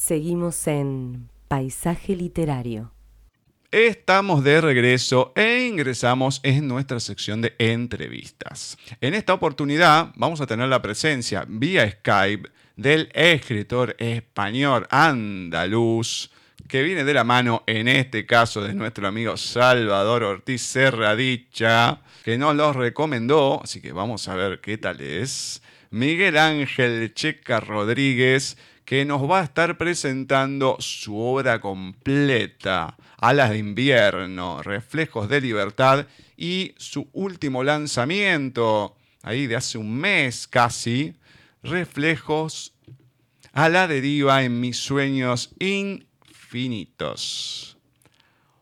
Seguimos en Paisaje Literario. Estamos de regreso e ingresamos en nuestra sección de entrevistas. En esta oportunidad vamos a tener la presencia vía Skype del escritor español andaluz que viene de la mano en este caso de nuestro amigo Salvador Ortiz Serradicha, que nos los recomendó, así que vamos a ver qué tal es. Miguel Ángel Checa Rodríguez, que nos va a estar presentando su obra completa, Alas de invierno, Reflejos de libertad y su último lanzamiento, ahí de hace un mes casi, Reflejos a la deriva en mis sueños infinitos.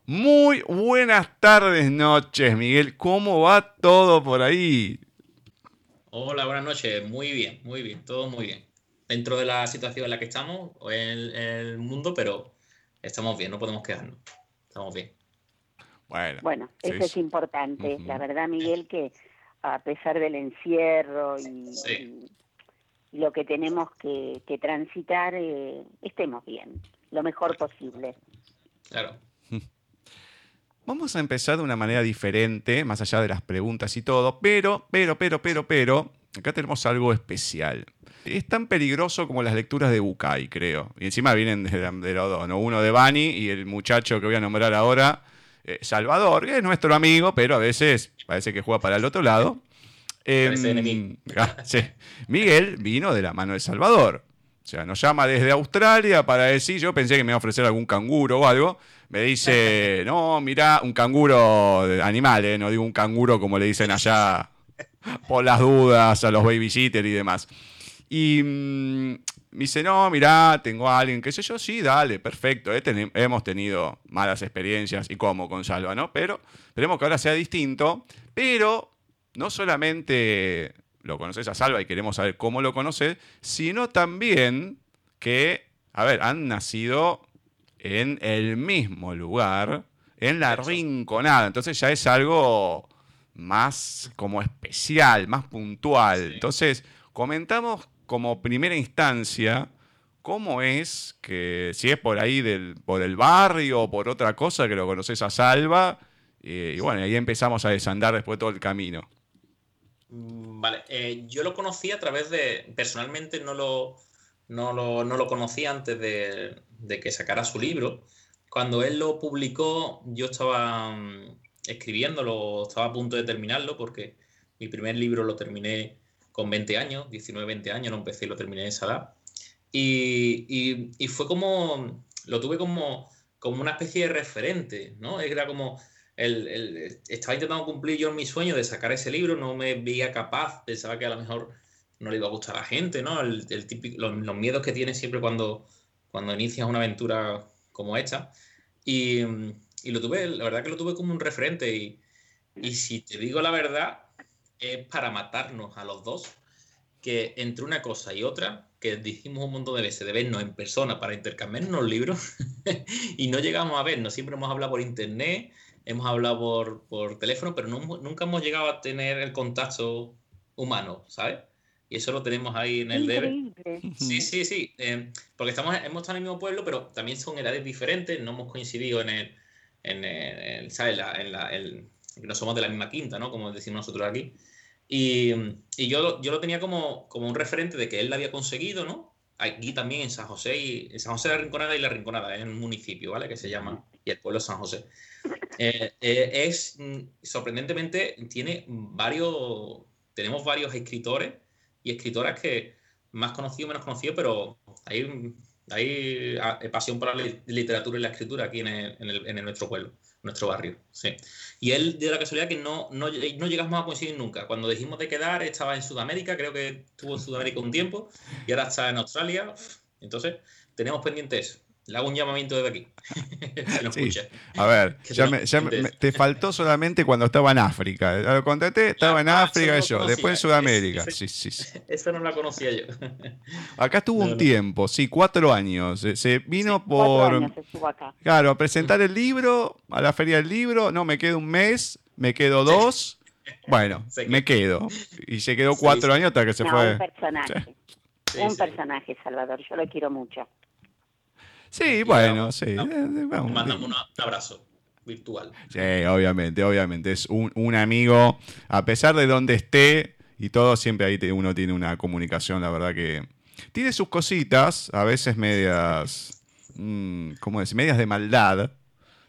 Muy buenas tardes, noches, Miguel. ¿Cómo va todo por ahí? Hola, buenas noches. Muy bien, muy bien, todo muy bien dentro de la situación en la que estamos en, el mundo, pero estamos bien, no podemos quedarnos. Estamos bien. Bueno, eso es importante. La verdad, Miguel, que a pesar del encierro y, lo que tenemos que, transitar, eh, estemos bien, lo mejor posible. Claro. Vamos a empezar de una manera diferente, más allá de las preguntas y todo, pero, pero, pero, pero, pero, acá tenemos algo especial. Es tan peligroso como las lecturas de Bucay, creo. Y encima vienen de, los dos, ¿no? Uno de Bani y el muchacho que voy a nombrar ahora, eh, Salvador, que es nuestro amigo, pero a veces parece que juega para el otro lado. Eh, sí. Miguel vino de la mano de Salvador. O sea, nos llama desde Australia para decir, yo pensé que me iba a ofrecer algún canguro o algo. Me dice, no, mira, un canguro animal, ¿eh? no digo un canguro como le dicen allá por las dudas a los babysitters y demás. Y mm, me dice, no, mirá, tengo a alguien, qué sé yo, sí, dale, perfecto. Eh, hemos tenido malas experiencias y cómo con Salva, ¿no? Pero esperemos que ahora sea distinto. Pero no solamente lo conoces a Salva y queremos saber cómo lo conoces, sino también que, a ver, han nacido en el mismo lugar, en la rinconada. Entonces ya es algo más como especial, más puntual. Entonces, comentamos como primera instancia, ¿cómo es que, si es por ahí del, por el barrio o por otra cosa que lo conoces a Salva? Eh, y bueno, ahí empezamos a desandar después todo el camino. Mm, vale, eh, yo lo conocí a través de, personalmente no lo, no lo, conocí antes de, de, que sacara su libro. Cuando él lo publicó, yo estaba mm, escribiéndolo, estaba a punto de terminarlo porque mi primer libro lo terminé con 20 años, 19, 20 años, no empecé y lo terminé en esa edad. Y, y, fue como, lo tuve como, como una especie de referente, ¿no? Era como, el, el, estaba intentando cumplir yo mi sueño de sacar ese libro, no me veía capaz, pensaba que a lo mejor no le iba a gustar a la gente, ¿no? El, típico, los, miedos que tienes siempre cuando, cuando inicias una aventura como esta. Y, y, lo tuve, la verdad que lo tuve como un referente. Y, y si te digo la verdad, es para matarnos a los dos, que entre una cosa y otra, que dijimos un montón de veces de vernos en persona para intercambiarnos libros y no llegamos a vernos, siempre hemos hablado por internet, hemos hablado por, por teléfono, pero nunca hemos llegado a tener el contacto humano, ¿sabes? Y eso lo tenemos ahí en el debe. Sí, sí, sí. Eh, porque estamos, hemos estado en el mismo pueblo, pero también son edades diferentes, no hemos coincidido en el, en el, ¿sabes? en la, el, no somos de la misma quinta, ¿no? Como decimos nosotros aquí. Y, y yo, yo lo tenía como, como un referente de que él lo había conseguido, ¿no? Aquí también en San José, y, en San José de la Rinconada y la Rinconada, es un municipio, ¿vale? Que se llama, y el pueblo de San José. Eh, eh, es, mm, sorprendentemente, tiene varios, tenemos varios escritores y escritoras que más conocidos, menos conocidos, pero hay, hay ah, pasión por la literatura y la escritura aquí en, el, en nuestro pueblo nuestro barrio. Sí. Y él dio la casualidad que no, no, no, llegamos a coincidir nunca. Cuando dijimos de quedar, estaba en Sudamérica, creo que estuvo en Sudamérica un tiempo, y ahora está en Australia. Entonces, tenemos pendientes le hago un llamamiento desde aquí. A ver, te faltó solamente cuando estaba en África. Lo contaste, estaba en África yo, después en Sudamérica. sí, sí, sí. Esa no la conocía yo. Acá estuvo un tiempo, sí, cuatro años. Se vino por. Claro, a presentar el libro, a la feria del libro. No, me quedo un mes, me quedo dos. Bueno, me quedo. Y se quedó cuatro años hasta que se fue. Un personaje. Un personaje, Salvador. Yo lo quiero mucho. Sí, bueno, sí. Mandamos un abrazo virtual. Sí, obviamente, obviamente. Es un, un, amigo, a pesar de donde esté y todo, siempre ahí uno tiene una comunicación, la verdad que tiene sus cositas, a veces medias, mmm, ¿cómo decir? Medias de maldad.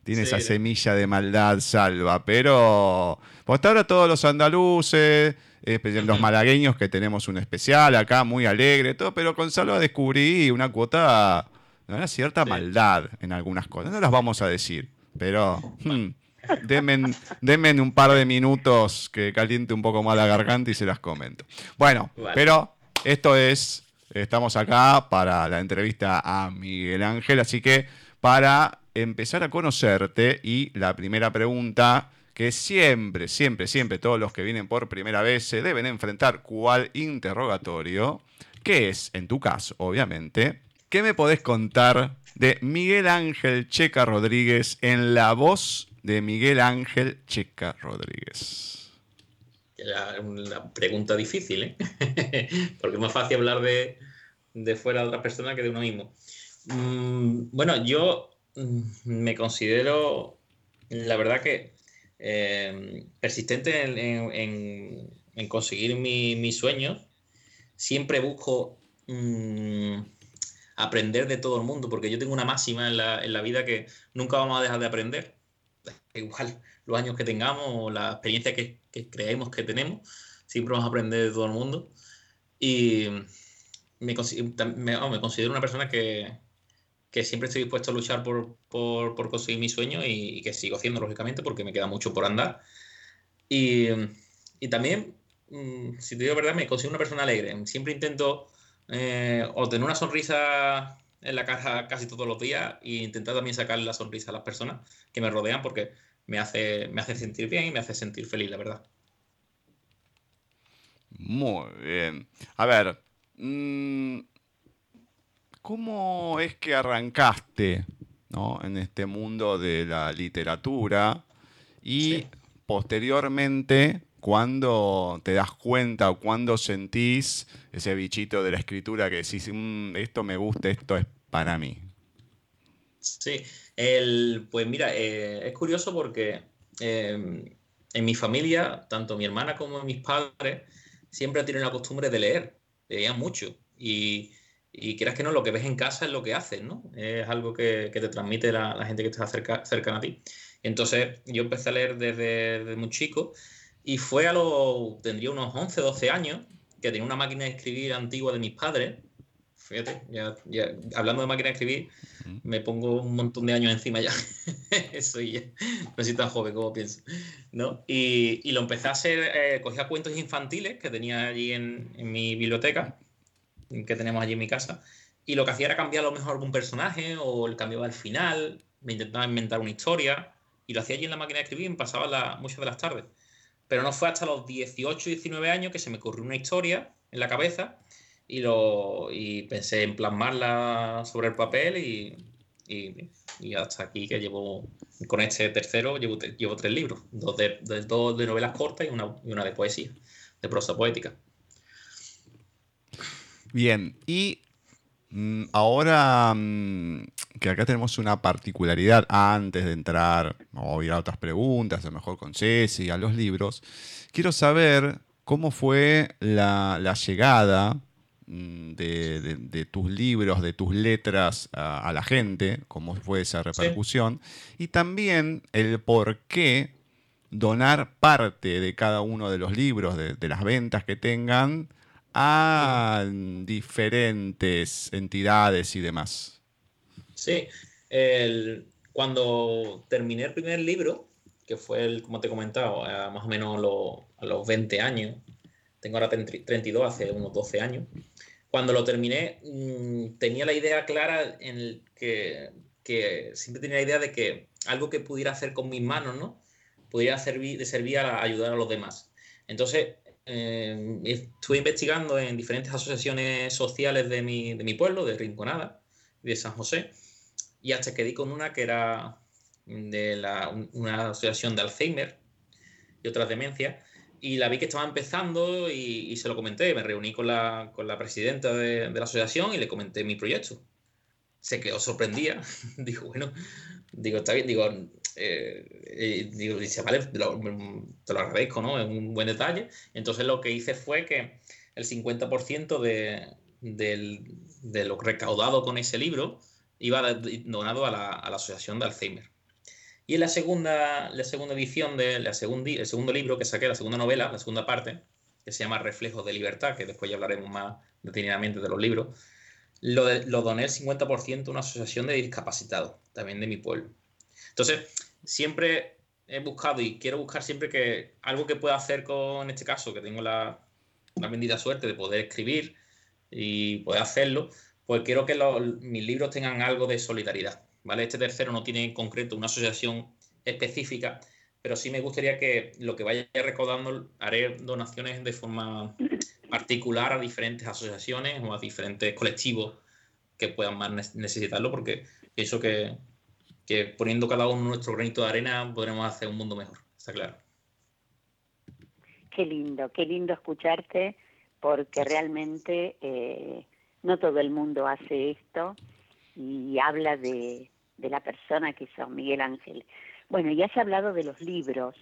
Tiene esa semilla de maldad salva, pero hasta ahora todos los andaluces, especialmente los malagueños que tenemos un especial acá, muy alegre, todo, pero con Salva descubrí una cuota, una cierta maldad en algunas cosas. No las vamos a decir, pero hmm, denme, un par de minutos que caliente un poco más la garganta y se las comento. Bueno, pero esto es, estamos acá para la entrevista a Miguel Ángel, así que para empezar a conocerte y la primera pregunta que siempre, siempre, siempre todos los que vienen por primera vez se deben enfrentar cuál interrogatorio, que es, en tu caso, obviamente, ¿qué me podés contar de Miguel Ángel Checa Rodríguez en la voz de Miguel Ángel Checa Rodríguez? Era una pregunta difícil, ¿eh? Porque es más fácil hablar de, fuera de otra persona que de uno mismo. Mm, bueno, yo mm, me considero, la verdad que eh, persistente en, conseguir mis sueños. Siempre busco mm, aprender de todo el mundo, porque yo tengo una máxima en la, en la, vida que nunca vamos a dejar de aprender. Igual los años que tengamos o la experiencia que, creemos que tenemos, siempre vamos a aprender de todo el mundo. Y me, me considero una persona que, que siempre estoy dispuesto a luchar por, conseguir mi sueño y, que sigo haciendo, lógicamente, porque me queda mucho por andar. Y, también, mm, si te digo la verdad, me considero una persona alegre. Siempre intento eh, obtener una sonrisa en la cara casi todos los días e intentar también sacar la sonrisa a las personas que me rodean porque me hace, me hace sentir bien y me hace sentir feliz, la verdad. Muy bien. A ver, mmm, ¿Cómo es que arrancaste en este mundo de la literatura? Y posteriormente, cuando te das cuenta o cuando sentís ese bichito de la escritura que decís, mm, esto me gusta, esto es para mí. Sí, el, pues mira, eh, es curioso porque em, en mi familia, tanto mi hermana como mis padres, siempre tienen la costumbre de leer, leían mucho. Y y quieras que no, lo que ves en casa es lo que haces, ¿no? Es algo que, te transmite la, gente que está cerca, cercana a ti. Entonces yo empecé a leer desde, muy chico y fue a los, tendría unos 11, 12 años, que tenía una máquina de escribir antigua de mis padres. Fíjate, ya, hablando de máquina de escribir, me pongo un montón de años encima ya. Eso ya, no soy tan joven como pienso. ¿no? Y, lo empecé a hacer, eh, cogía cuentos infantiles que tenía allí en, en mi biblioteca que tenemos allí en mi casa. Y lo que hacía era cambiar a lo mejor algún personaje o el cambiaba al final, me intentaba inventar una historia y lo hacía allí en la máquina de escribir y me pasaba muchas de las tardes. Pero no fue hasta los 18, 19 años que se me ocurrió una historia en la cabeza y, lo, y pensé en plasmarla sobre el papel y, y, hasta aquí que llevo, con este tercero, llevo, llevo tres libros, dos de, dos de novelas cortas y una, y una de poesía, de prosa poética. Bien, y mm, ahora mm, que acá tenemos una particularidad antes de entrar o ir a otras preguntas, a lo mejor con Ceci, a los libros, quiero saber cómo fue la, llegada mm, de, tus libros, de tus letras a, la gente, cómo fue esa repercusión, y también el por qué donar parte de cada uno de los libros, de las ventas que tengan, a diferentes entidades y demás. Sí, cuando terminé el primer libro, que fue, el, como te he comentado, más o menos a los 20 años, tengo ahora 32, hace unos 12 años, cuando lo terminé mm, tenía la idea clara en el que, que, siempre tenía la idea de que algo que pudiera hacer con mis manos, ¿no? Pudiera servir, de servir a ayudar a los demás. Entonces, eh, estuve investigando en diferentes asociaciones sociales de mi, de mi pueblo, de Rinconada de San José, y hasta que di con una que era de la, una asociación de Alzheimer y otras demencias, y la vi que estaba empezando y, se lo comenté, me reuní con la, con la presidenta de, de, la asociación y le comenté mi proyecto. se quedó sorprendida. digo, bueno, digo, está bien, digo, eh, eh, digo, dice, vale, te lo, agradezco, ¿no? Es un buen detalle. Entonces lo que hice fue que el 50% de, de lo recaudado con ese libro iba donado a la, la Asociación de Alzheimer. Y en la segunda, la segunda edición del el segundo libro que saqué, la segunda novela, la segunda parte, que se llama Reflejos de Libertad, que después ya hablaremos más detenidamente de los libros, lo, lo doné el 50% a una asociación de discapacitados, también de mi pueblo. Entonces, siempre he buscado y quiero buscar siempre que algo que pueda hacer con este caso, que tengo la, la bendita suerte de poder escribir y poder hacerlo, pues quiero que mis libros tengan algo de solidaridad. ¿vale? Este tercero no tiene en concreto una asociación específica, pero sí me gustaría que lo que vaya recaudando haré donaciones de forma particular a diferentes asociaciones o a diferentes colectivos que puedan más necesitarlo, porque pienso que, que poniendo cada uno nuestro granito de arena podremos hacer un mundo mejor, está claro. Qué lindo, qué lindo escucharte, porque realmente eh, no todo el mundo hace esto y habla de, de la persona que son Miguel Ángel. Bueno, ya se ha hablado de los libros.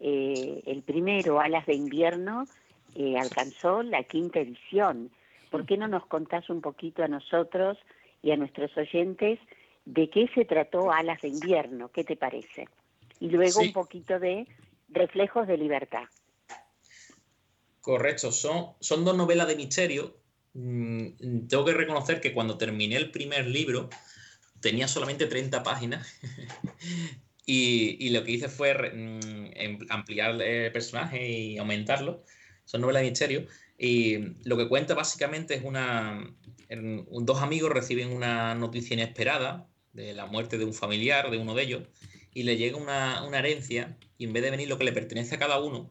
Eh, el primero, Alas de Invierno, eh, alcanzó la quinta edición. ¿Por qué no nos contás un poquito a nosotros y a nuestros oyentes de qué se trató Alas de Invierno? ¿Qué te parece? Y luego un poquito de Reflejos de Libertad. Correcto, son, son dos novelas de misterio. Mm, tengo que reconocer que cuando terminé el primer libro, tenía solamente 30 páginas y, lo que hice fue mm, em, ampliar el personaje y aumentarlo. Son novelas de misterio. Y lo que cuenta básicamente es una... Dos amigos reciben una noticia inesperada de la muerte de un familiar, de uno de ellos, y le llega una, herencia y en vez de venir lo que le pertenece a cada uno,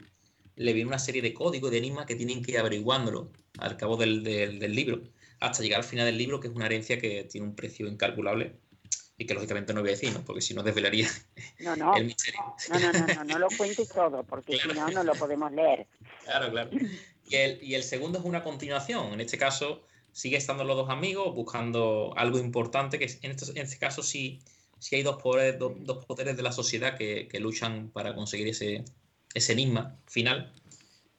le viene una serie de códigos, de enigmas que tienen que ir averiguándolo al cabo del libro hasta llegar al final del libro, que es una herencia que tiene un precio incalculable y que lógicamente no voy a decir, ¿no? porque si no desvelaría no, no, el misterio. No, no, no, no, lo cuentes todo, porque si no, no lo podemos leer. Claro, claro. Y el, y el segundo es una continuación. En este caso, sigue estando los dos amigos buscando algo importante, que en este, en este caso sí, sí hay dos poderes, dos, poderes de la sociedad que, que, luchan para conseguir ese, ese enigma final.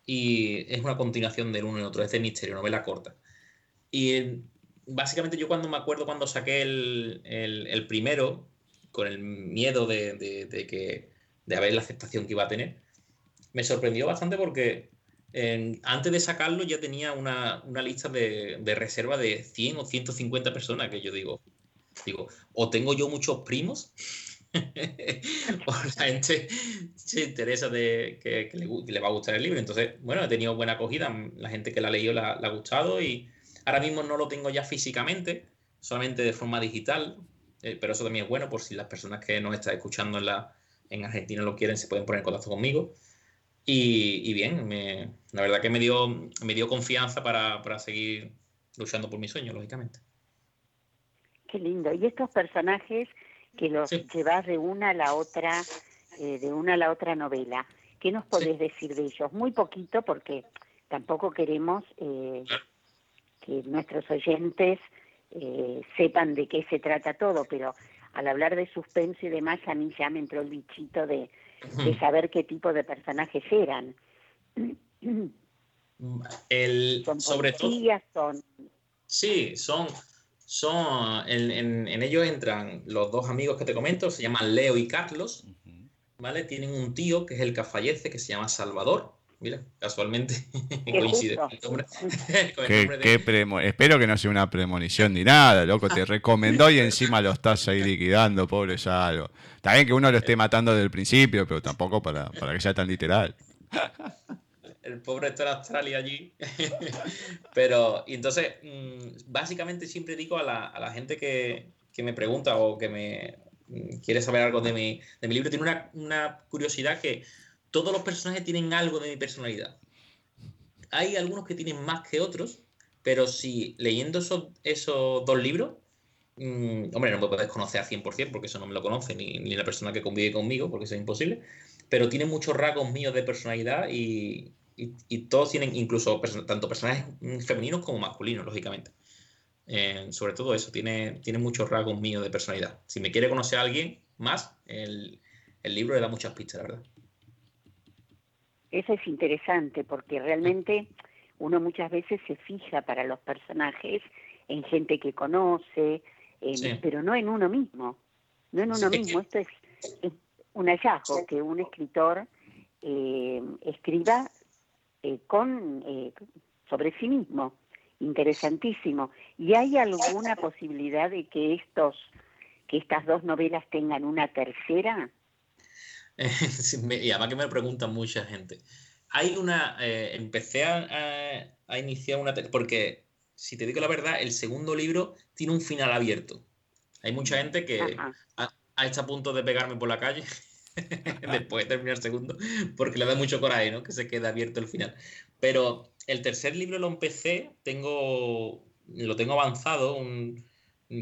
Y es una continuación del uno y otro, es de misterio, novela corta. Y básicamente yo cuando me acuerdo cuando saqué el, primero, con el miedo de, de, que, de haber la aceptación que iba a tener, me sorprendió bastante porque antes de sacarlo ya tenía una, lista de, de, reserva de 100 o 150 personas que yo digo, digo, o tengo yo muchos primos, o la gente se interesa de que, le, va a gustar el libro. Entonces, bueno, he tenido buena acogida, la gente que la ha leído la, ha gustado y Ahora mismo no lo tengo ya físicamente, solamente de forma digital, eh, pero eso también es bueno por si las personas que nos están escuchando en, la, en Argentina lo quieren, se pueden poner en contacto conmigo. Y, bien, la verdad que me dio, me dio confianza para, seguir luchando por mi sueño, lógicamente. Qué lindo. Y estos personajes que los llevas de una a la otra, eh, de una a la otra novela, ¿qué nos podés decir de ellos? Muy poquito porque tampoco queremos eh, que nuestros oyentes eh, sepan de qué se trata todo, pero al hablar de suspenso y demás, a mí ya me entró el bichito de, saber qué tipo de personajes eran. El, son sobre todo. Son... Sí, son. Son en, en, ellos entran los dos amigos que te comento, se llaman Leo y Carlos. ¿Vale? Tienen un tío que es el que fallece, que se llama Salvador Mira, casualmente coincide Espero que no sea una premonición ni nada, loco. Te recomendó y encima lo estás ahí liquidando, pobre Salvo. Está bien que uno lo esté matando desde el principio, pero tampoco para, para que sea tan literal. El pobre está en Australia allí. pero, y entonces, mm, básicamente siempre digo a la, a la gente que, que, me pregunta o que me mm, quiere saber algo de mi, de mi libro, tiene una, una curiosidad que todos los personajes tienen algo de mi personalidad. Hay algunos que tienen más que otros, pero si leyendo esos, esos dos libros, mm, hombre, no me puedes conocer al 100% porque eso no me lo conoce, ni, la persona que convive conmigo, porque eso es imposible, pero tienen muchos rasgos míos de personalidad y, todos tienen, incluso tanto personajes femeninos como masculinos, lógicamente. eh, sobre todo eso, tiene, tiene muchos rasgos míos de personalidad. Si me quiere conocer a alguien más, el, el libro le da muchas pistas, la verdad. Eso es interesante porque realmente uno muchas veces se fija para los personajes en gente que conoce, pero no en uno mismo. No en uno mismo. Esto es, un hallazgo que un escritor eh, escriba eh, con eh, sobre sí mismo. Interesantísimo. ¿Y hay alguna posibilidad de que estos que estas dos novelas tengan una tercera? y además que me preguntan mucha gente. Hay una. Eh, empecé a, iniciar una. Porque, si te digo la verdad, el segundo libro tiene un final abierto. Hay mucha gente que ha, está a punto de pegarme por la calle después de terminar el segundo, porque le da mucho coraje, ¿no? Que se quede abierto el final. Pero el tercer libro lo empecé, tengo. Lo tengo avanzado,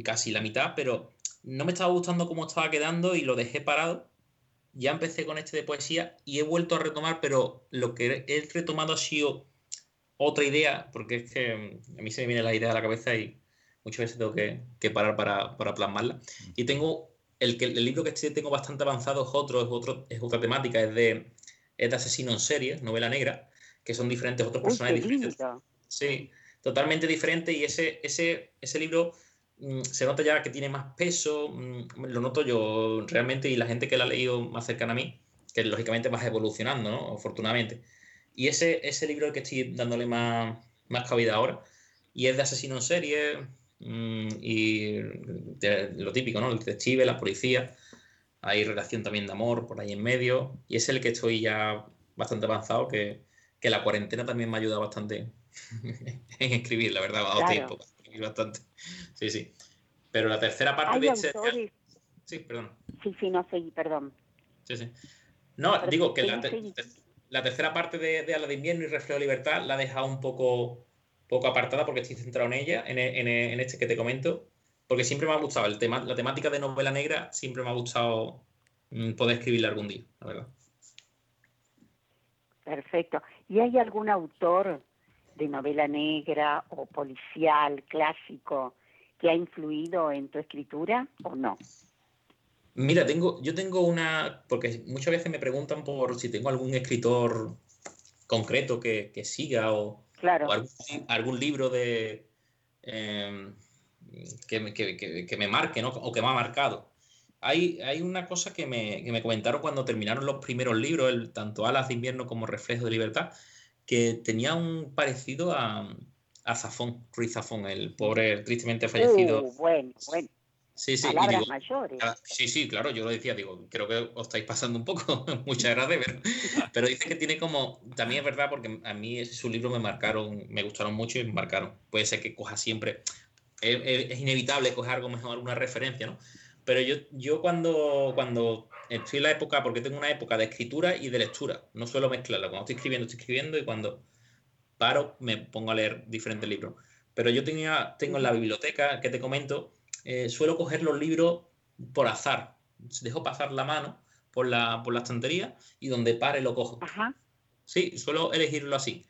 casi la mitad, pero no me estaba gustando cómo estaba quedando y lo dejé parado ya empecé con este de poesía y he vuelto a retomar, pero lo que he retomado ha sido otra idea, porque es que mm, a mí se me viene la idea a la cabeza y muchas veces tengo que, parar para, para, plasmarla. Y tengo el, que, el libro que tengo bastante avanzado es otro, es, otro, es otra temática, es de, es de asesino en serie, novela negra, que son diferentes otros personajes diferentes. Sí, totalmente diferente y ese, ese, ese libro Mm, se nota ya que tiene más peso, mm, lo noto yo realmente y la gente que la ha leído más cercana a mí, que lógicamente vas evolucionando, ¿no? Afortunadamente. Y ese, ese libro es el que estoy dándole más, más cabida ahora, y es de asesino en serie, y lo típico, ¿no? El detective, la policía, hay relación también de amor por ahí en medio, y es el que estoy ya bastante avanzado, que, que la cuarentena también me ha ayudado bastante en escribir, la verdad, ha dado tiempo bastante. Sí, sí. Pero la tercera parte de ese... Sí, perdón. Sí, sí, no sé, perdón. Sí, sí. No, digo que la, la, tercera parte de, de Ala de Invierno y Reflejo de Libertad la he dejado un poco, poco apartada porque estoy centrado en ella, en, en, en este que te comento, porque siempre me ha gustado el tema, la temática de novela negra, siempre me ha gustado mm, poder escribirla algún día, la verdad. Perfecto. ¿Y hay algún autor de novela negra o policial clásico que ha influido en tu escritura o no? Mira, tengo, yo tengo una, porque muchas veces me preguntan por si tengo algún escritor concreto que, siga o, algún, libro de em, que, me marque, ¿no? O que me ha marcado. Hay, hay una cosa que me, que me, comentaron cuando terminaron los primeros libros, el, tanto Alas de invierno como Reflejo de libertad, que tenía un parecido a, a Zafón, Ruiz Zafón, el pobre tristemente fallecido. Uh, bueno, bueno. Sí, sí, mayores. Ah, sí, sí, claro, yo lo decía, digo, creo que os estáis pasando un poco, muchas gracias, pero, pero dice que tiene como, también es verdad, porque a mí su libro me marcaron, me gustaron mucho y me marcaron. Puede ser que coja siempre, es, es inevitable coger algo mejor, alguna referencia, ¿no? Pero yo, yo cuando, cuando estoy en la época, porque tengo una época de escritura y de lectura, no suelo mezclarlo. Cuando estoy escribiendo, estoy escribiendo y cuando paro me pongo a leer diferentes libros. Pero yo tenía, tengo en la biblioteca que te comento, eh, suelo coger los libros por azar. Dejo pasar la mano por la, por la estantería y donde pare lo cojo. Sí, suelo elegirlo así.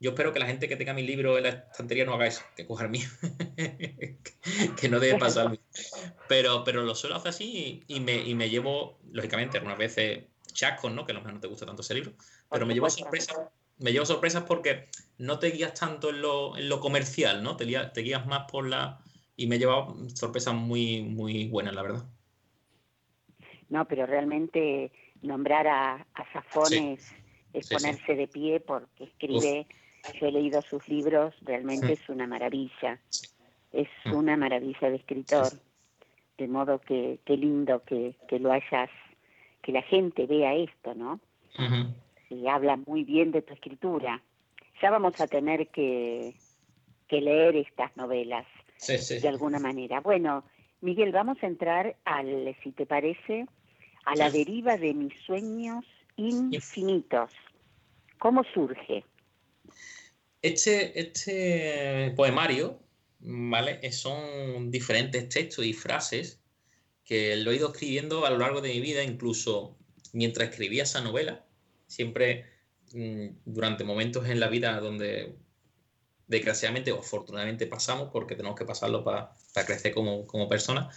Yo espero que la gente que tenga mi libro en la estantería no haga eso, que coja el mío. que no debe pasar. Pero, pero lo suelo hacer así y, me, y me llevo, lógicamente, algunas veces chascos, ¿no? Que a lo mejor no te gusta tanto ese libro. Pero me llevo sorpresas. Me llevo sorpresas porque no te guías tanto en lo, en lo comercial, ¿no? Te, te, guías más por la. Y me he llevado sorpresas muy, muy buenas, la verdad. No, pero realmente nombrar a, a Safones es ponerse de pie porque escribe yo he leído sus libros, realmente es una maravilla. Es mm. una maravilla de escritor. De modo que qué lindo que, que lo hayas, que la gente vea esto, ¿no? Y habla muy bien de tu escritura. Ya vamos a tener que, que leer estas novelas de alguna manera. Bueno, Miguel, vamos a entrar al, si te parece, a la deriva de mis sueños infinitos. ¿Cómo surge? Este, este poemario, ¿vale? Son diferentes textos y frases que lo he ido escribiendo a lo largo de mi vida, incluso mientras escribía esa novela, siempre mm, durante momentos en la vida donde desgraciadamente o afortunadamente pasamos, porque tenemos que pasarlo para, crecer como, como personas.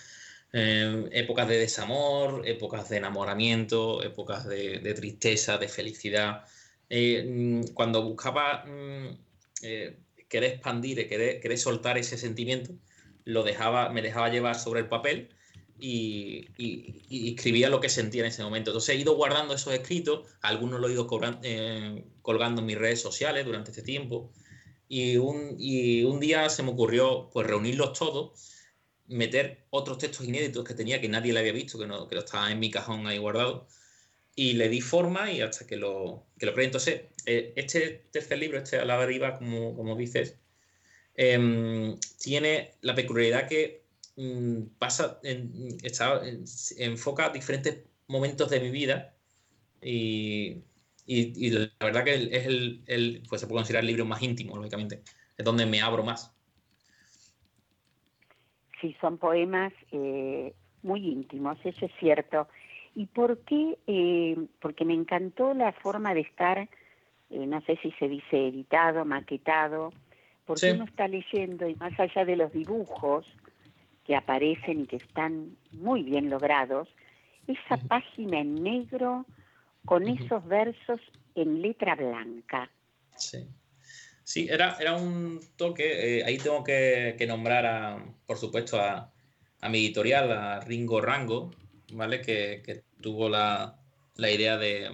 Eh, épocas de desamor, épocas de enamoramiento, épocas de, tristeza, de felicidad. Eh, mm, cuando buscaba mm, eh, querer expandir, querer, querer soltar ese sentimiento, lo dejaba, me dejaba llevar sobre el papel y, escribía lo que sentía en ese momento. Entonces he ido guardando esos escritos, algunos los he ido eh, colgando en mis redes sociales durante este tiempo y un, un día se me ocurrió pues reunirlos todos, meter otros textos inéditos que tenía que nadie le había visto, que, no, que estaba en mi cajón ahí guardado y le di forma y hasta que lo, que lo creé. Entonces, eh, este tercer libro, este a la deriva, como, como dices, em, tiene la peculiaridad que mm, pasa, en, está, enfoca diferentes momentos de mi vida y, y, la verdad que es el, el, pues se puede considerar el libro más íntimo, lógicamente, es donde me abro más. Sí, son poemas eh, muy íntimos, eso es cierto. ¿Y por qué? Eh, porque me encantó la forma de estar, eh, no sé si se dice editado, maquetado, porque uno está leyendo y más allá de los dibujos que aparecen y que están muy bien logrados, esa página en negro con esos versos en letra blanca. Sí. Sí, era, era un toque. Eh, ahí tengo que, nombrar, a, por supuesto, a, a, mi editorial, a Ringo Rango, ¿vale? Que, tuvo la, idea de,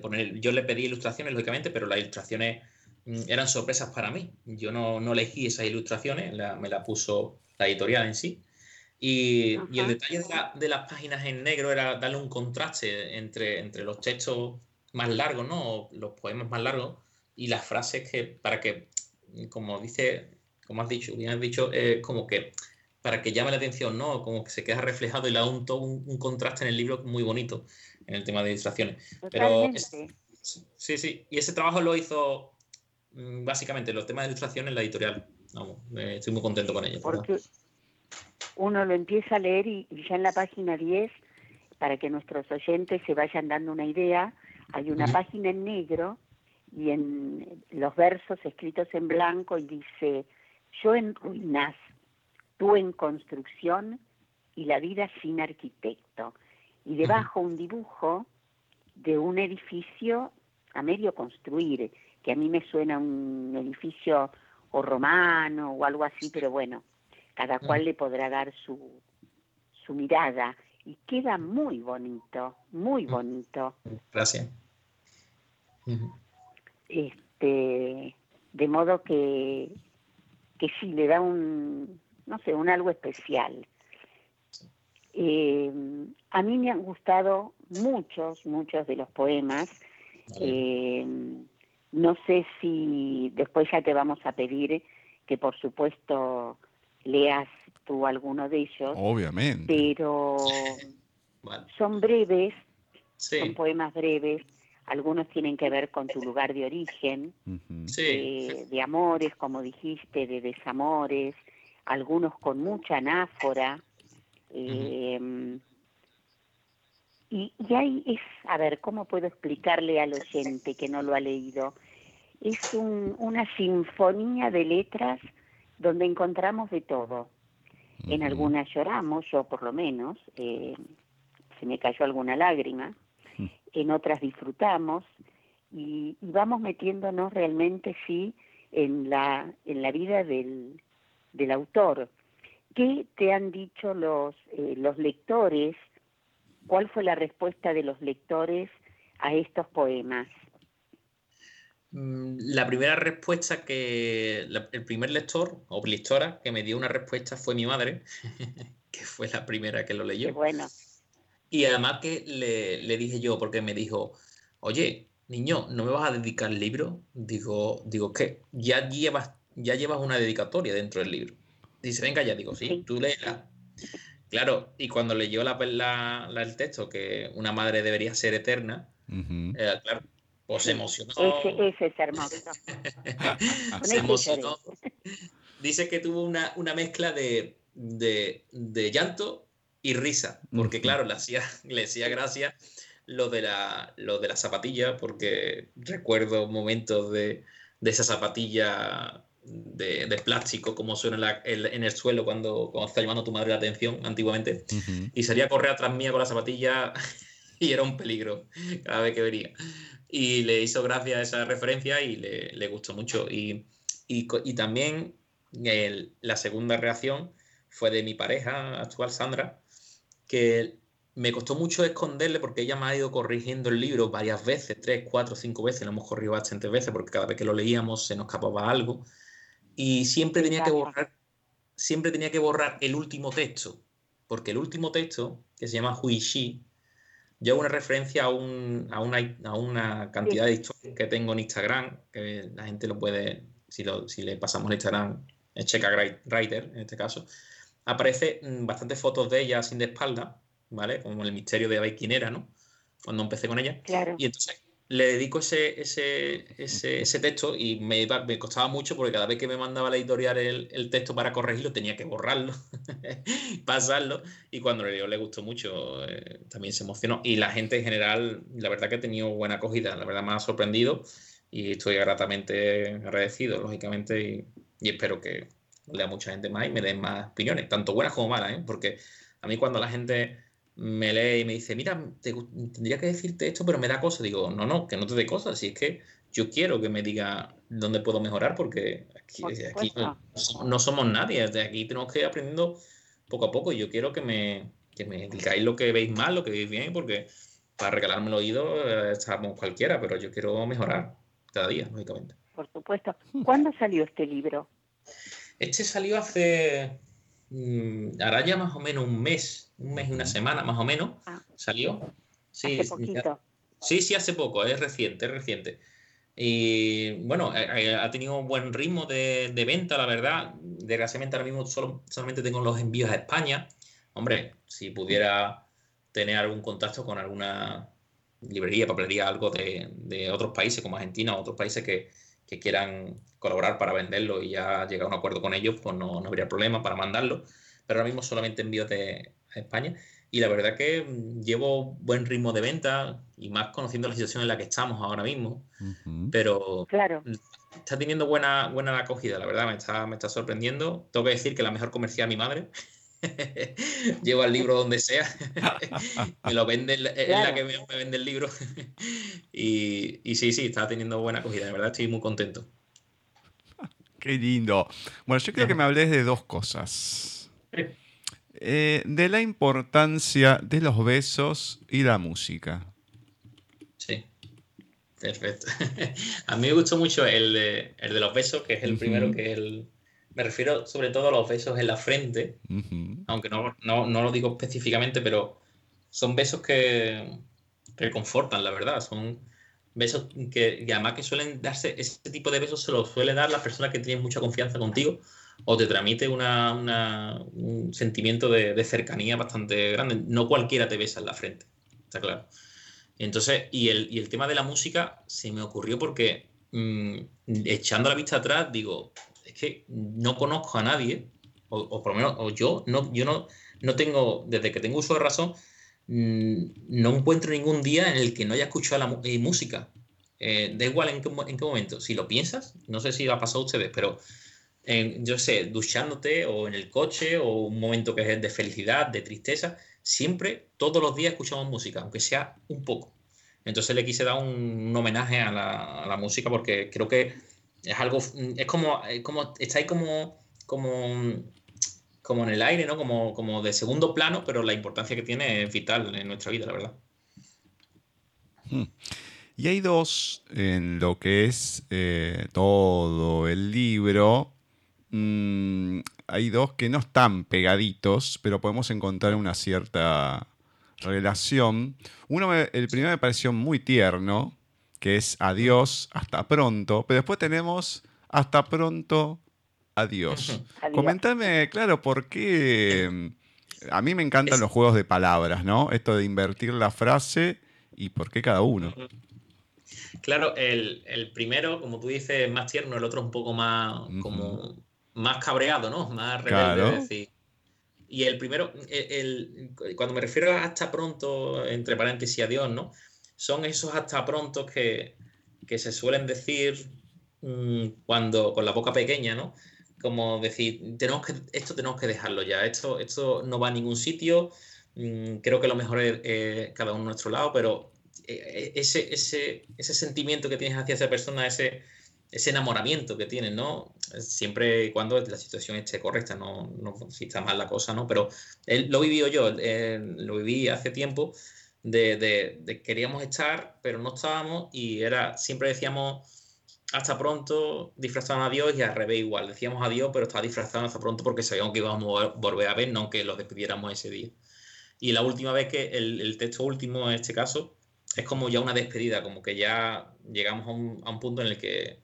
poner. Yo le pedí ilustraciones, lógicamente, pero las ilustraciones mm, eran sorpresas para mí. Yo no, elegí esas ilustraciones, me la puso la editorial en sí. Y, el detalle de, las páginas en negro era darle un contraste entre, entre los textos más largos, ¿no? Los poemas más largos y las frases que, para que, como dice, como has dicho, bien has dicho, es como que para que llame la atención, ¿no? Como que se queda reflejado y le da un, un, contraste en el libro muy bonito en el tema de ilustraciones. Pero sí, sí, y ese trabajo lo hizo mm, básicamente los temas de ilustración en la editorial. Vamos, estoy muy contento con ello. Porque uno lo empieza a leer y, ya en la página 10, para que nuestros oyentes se vayan dando una idea, hay una página en negro y en los versos escritos en blanco y dice, yo en ruinas tú en construcción y la vida sin arquitecto. Y debajo un dibujo de un edificio a medio construir, que a mí me suena un edificio o romano o algo así, pero bueno, cada cual le podrá dar su, su mirada y queda muy bonito, muy bonito. Gracias. Este, de modo que, que sí, le da un, no sé, un algo especial. Eh, a mí me han gustado muchos, muchos de los poemas. Eh, no sé si después ya te vamos a pedir que por supuesto leas tú alguno de ellos. Obviamente. Pero son breves, son poemas breves. Algunos tienen que ver con tu lugar de origen, eh, de amores, como dijiste, de desamores, algunos con mucha anáfora. Em, y, y ahí es, a ver, ¿cómo puedo explicarle al oyente que no lo ha leído? Es una sinfonía de letras donde encontramos de todo. En algunas lloramos, yo por lo menos, eh, se me cayó alguna lágrima, en otras disfrutamos y, y, vamos metiéndonos realmente, sí, en la, en la vida del, del autor. ¿Qué te han dicho los, eh, los lectores? ¿Cuál fue la respuesta de los lectores a estos poemas? Mm, la primera respuesta que el primer lector o lectora que me dio una respuesta fue mi madre, que fue la primera que lo leyó. bueno. Y además que le, le, dije yo, porque me dijo, oye, niño, ¿no me vas a dedicar el libro? Digo, digo, ¿qué? Ya llevas ya llevas una dedicatoria dentro del libro. Dice, venga, ya digo, sí, tú léela. Claro, y cuando leyó la, la, el texto que una madre debería ser eterna, eh, claro, pues se emocionó. Ese, es hermoso. se emocionó. Dice que tuvo una, una mezcla de, de, de, llanto y risa, porque claro, le hacía, le hacía gracia lo de la, lo de la zapatilla, porque recuerdo momentos de, de esa zapatilla de, plástico, como suena en, el suelo cuando, cuando está llamando tu madre la atención antiguamente. Y salía a correr atrás mía con la zapatilla y era un peligro cada vez que venía. Y le hizo gracia esa referencia y le, gustó mucho. Y, y, también la segunda reacción fue de mi pareja actual, Sandra, que me costó mucho esconderle porque ella me ha ido corrigiendo el libro varias veces, tres, cuatro, cinco veces, lo hemos corrido bastantes veces porque cada vez que lo leíamos se nos escapaba algo y siempre tenía que borrar siempre tenía que borrar el último texto, porque el último texto, que se llama Huishi, lleva una referencia a, un, a, una, a una cantidad de historias que tengo en Instagram, que la gente lo puede, si, lo, si le pasamos el Instagram, es Checa Writer en este caso, aparece mm, bastantes fotos de ella sin de espalda, ¿vale? Como el misterio de quién era, ¿no? Cuando empecé con ella. Claro. Y entonces le dedico ese, ese, ese, texto y me, costaba mucho porque cada vez que me mandaba la editorial el, texto para corregirlo tenía que borrarlo, pasarlo y cuando le le gustó mucho, eh, también se emocionó y la gente en general, la verdad que ha tenido buena acogida, la verdad me ha sorprendido y estoy gratamente agradecido, lógicamente, y, y espero que lea mucha gente más y me den más opiniones, tanto buenas como malas, ¿eh? porque a mí cuando la gente me lee y me dice, mira, tendría que decirte esto, pero me da cosas. Digo, no, no, que no te dé cosas. Si es que yo quiero que me diga dónde puedo mejorar, porque aquí, no, somos nadie. Desde aquí tenemos que ir aprendiendo poco a poco. Y yo quiero que me, que me digáis lo que veis mal, lo que veis bien, porque para regalarme el oído eh, estamos cualquiera, pero yo quiero mejorar cada día, lógicamente. Por supuesto. ¿Cuándo salió este libro? Este salió hace. Mm, hará ya más o menos un mes un mes y una semana más o menos, ah. salió. Sí, hace poquito. Sí, sí, hace poco, es reciente, es reciente. Y bueno, ha tenido un buen ritmo de, venta, la verdad. Desgraciadamente ahora mismo solo, solamente tengo los envíos a España. Hombre, si pudiera tener algún contacto con alguna librería, papelería, algo de, otros países como Argentina o otros países que, quieran colaborar para venderlo y ya llegar a un acuerdo con ellos, pues no, no habría problema para mandarlo. Pero ahora mismo solamente envíos de, España. Y la verdad que mm, llevo buen ritmo de venta y más conociendo la situación en la que estamos ahora mismo. Pero claro. está teniendo buena, buena acogida, la verdad, me está, me está sorprendiendo. Tengo que decir que la mejor comercial mi madre. Llevo el libro donde sea. me lo vende, es la que me, vende el libro. y, y sí, sí, está teniendo buena acogida, de verdad estoy muy contento. Qué lindo. Bueno, yo creo que me hables de dos cosas. Eh, de la importancia de los besos y la música. Sí, perfecto. a mí me gustó mucho el de, el de los besos, que es el primero que el... Me refiero sobre todo a los besos en la frente, aunque no, lo digo específicamente, pero son besos que, que confortan, la verdad. Son besos que, además que suelen darse, ese tipo de besos se los suele dar las personas que tienen mucha confianza contigo o te transmite un sentimiento de, cercanía bastante grande. No cualquiera te besa en la frente, está claro. Entonces, y el, tema de la música se me ocurrió porque mm, echando la vista atrás, digo, es que no conozco a nadie, o, por lo menos yo, no, yo no, no tengo, desde que tengo uso de razón, mm, no encuentro ningún día en el que no haya escuchado la eh, música. Eh, da igual en qué, en qué momento. Si lo piensas, no sé si ha pasado a ustedes, pero yo sé, duchándote o en el coche o un momento que es de felicidad, de tristeza, siempre, todos los días escuchamos música, aunque sea un poco. Entonces le quise dar un, homenaje a la, música porque creo que es algo, es como, como está ahí como, como, como en el aire, ¿no? Como, como de segundo plano, pero la importancia que tiene es vital en nuestra vida, la verdad. Hmm. Y hay dos en lo que es eh, todo el libro Mm, hay dos que no están pegaditos, pero podemos encontrar una cierta relación. Uno, el primero me pareció muy tierno, que es adiós, hasta pronto, pero después tenemos hasta pronto, adiós. Comentame, claro, por qué... A mí me encantan los juegos de palabras, ¿no? Esto de invertir la frase y por qué cada uno. Claro, el, primero, como tú dices, es más tierno, el otro un poco más como más cabreado, ¿no? Más rebelde, decir. Y el primero, el, cuando me refiero a hasta pronto, entre paréntesis, adiós, ¿no? Son esos hasta pronto que, se suelen decir mm, cuando con la boca pequeña, ¿no? Como decir, tenemos que, esto tenemos que dejarlo ya, esto, esto no va a ningún sitio, mm, creo que lo mejor es cada uno a nuestro lado, pero eh, ese, ese, ese sentimiento que tienes hacia esa persona, ese, ese enamoramiento que tienes, ¿no? Siempre y cuando la situación esté correcta, no, no si está mal la cosa, ¿no? Pero él, lo viví yo, lo viví hace tiempo, de, de, queríamos estar, pero no estábamos y era, siempre decíamos hasta pronto, disfrazaban a Dios y al revés igual, decíamos adiós, pero estaba disfrazado hasta pronto porque sabíamos que íbamos a volver a ver, no que los despidiéramos ese día. Y la última vez que el, el texto último en este caso es como ya una despedida, como que ya llegamos a un, a un punto en el que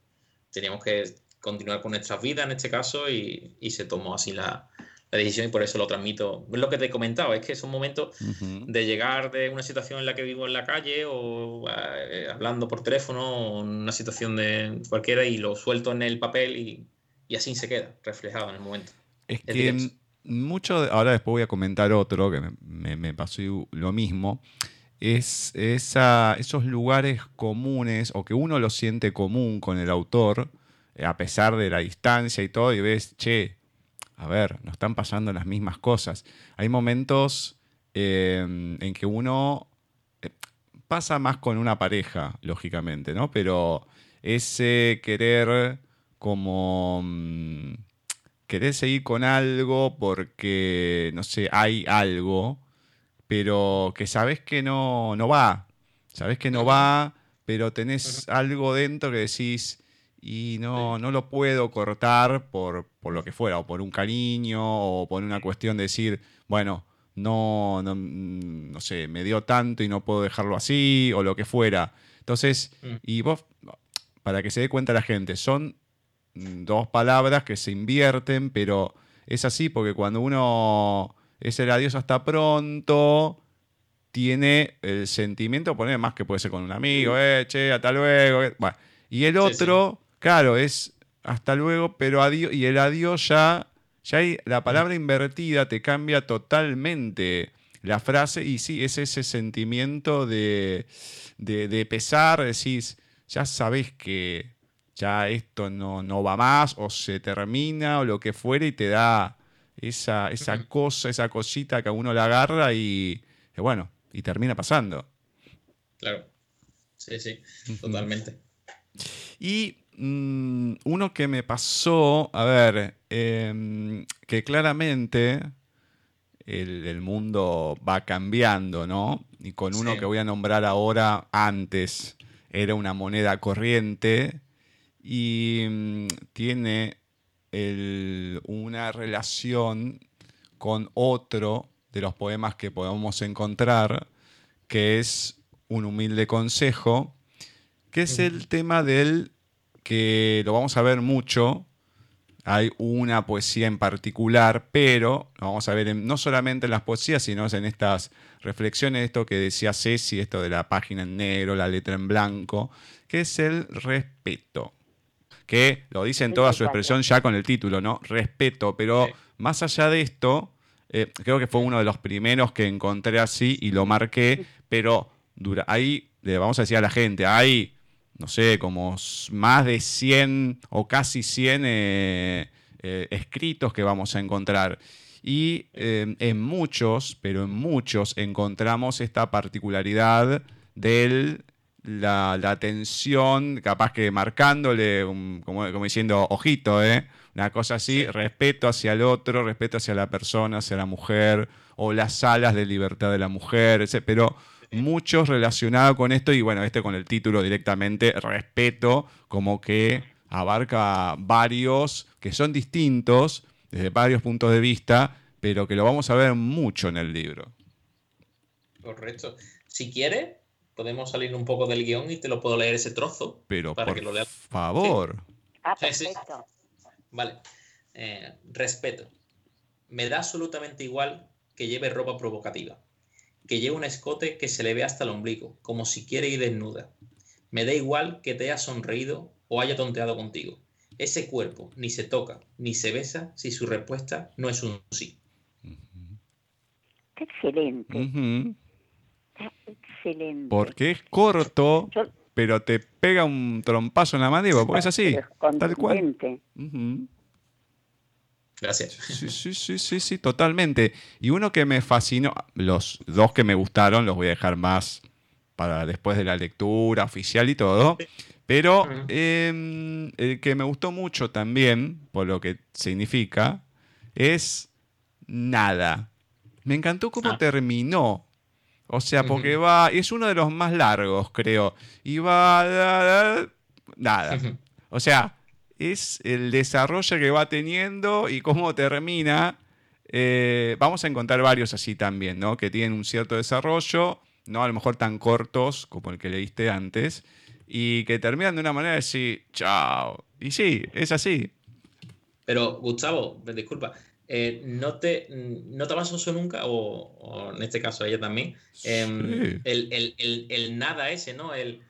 teníamos que continuar con nuestras vidas en este caso y, se tomó así la, decisión y por eso lo transmito. Es lo que te he comentado, es que son momentos de llegar de una situación en la que vivo en la calle o eh, hablando por teléfono o una situación de cualquiera y lo suelto en el papel y, así se queda reflejado en el momento. Es, que mucho, ahora después voy a comentar otro que me, pasó lo mismo es esos lugares comunes o que uno lo siente común con el autor, eh, a pesar de la distancia y todo, y ves, che, a ver, nos están pasando las mismas cosas. Hay momentos em, en que uno eh, pasa más con una pareja, lógicamente, ¿no? Pero ese querer como... Mm, querer seguir con algo porque, no sé, hay algo pero que sabes que no, no va. Sabes que no va, pero tenés algo dentro que decís, y no, no lo puedo cortar por, lo que fuera, o por un cariño, o por una cuestión de decir, bueno, no, no, mm, no sé, me dio tanto y no puedo dejarlo así, o lo que fuera. Entonces, mm. y vos, para que se dé cuenta la gente, son dos palabras que se invierten, pero es así porque cuando uno es el adiós hasta pronto, tiene el sentimiento, poner más que puede ser con un amigo, eh, che, hasta luego. Eh, y el otro, claro, es hasta luego, pero adiós, y el adiós ya, ya hay, la palabra invertida te cambia totalmente la frase, y sí, es ese sentimiento de, de, pesar, decís, ya sabes que ya esto no, no va más, o se termina, o lo que fuera, y te da esa, esa cosa, esa cosita que a uno le agarra y, bueno, y termina pasando. Claro, sí, sí, totalmente. Y mm, uno que me pasó, a ver, em, que claramente el, mundo va cambiando, ¿no? Y con uno que voy a nombrar ahora, antes era una moneda corriente y mm, tiene una relación con otro de los poemas que podemos encontrar, que es un humilde consejo, que es el tema del que lo vamos a ver mucho. Hay una poesía en particular, pero lo vamos a ver no solamente en las poesías, sino en estas reflexiones, esto que decía Ceci, esto de la página en negro, la letra en blanco, que es el respeto que lo dice en toda su expresión ya con el título, ¿no? Respeto, pero más allá de esto, eh, creo que fue uno de los primeros que encontré así y lo marqué, pero dura, ahí le vamos a decir a la gente, hay, no sé, como más de 100 o casi 100 eh, eh, escritos que vamos a encontrar. Y en muchos, pero en muchos encontramos esta particularidad del la, atención, capaz que marcándole, como, diciendo, ojito, ¿eh? Una cosa así, respeto hacia el otro, respeto hacia la persona, hacia la mujer, o las alas de libertad de la mujer, pero muchos relacionados con esto, y bueno, este con el título directamente, respeto, como que abarca varios que son distintos desde varios puntos de vista, pero que lo vamos a ver mucho en el libro. Correcto. Si quiere, podemos salir un poco del guion y te lo puedo leer ese trozo. Pero para que lo leas. favor. Ah, perfecto. Vale. Eh, respeto. Me da absolutamente igual que lleve ropa provocativa, que lleve un escote que se le ve hasta el ombligo, como si quiere ir desnuda. Me da igual que te haya sonreído o haya tonteado contigo. Ese cuerpo ni se toca ni se besa si su respuesta no es un sí. excelente. Porque es corto, pero te pega un trompazo en la mandíbula, porque es así, tal cual. Gracias. Sí, sí, sí, sí, sí, totalmente. Y uno que me fascinó, los dos que me gustaron, los voy a dejar más para después de la lectura oficial y todo. Pero em, el que me gustó mucho también, por lo que significa, es nada. Me encantó cómo ah. terminó. O sea, porque va, es uno de los más largos, creo. Y va, nada. O sea, es el desarrollo que va teniendo y cómo termina. Eh, vamos a encontrar varios así también, ¿no? Que tienen un cierto desarrollo, no a lo mejor tan cortos como el que leíste antes, y que terminan de una manera de decir, chao. Y sí, es así. Pero, Gustavo, disculpa, eh, ¿no, te, ¿no te pasó eso nunca? O, en este caso ella también. Em, el, nada ese, ¿no? El,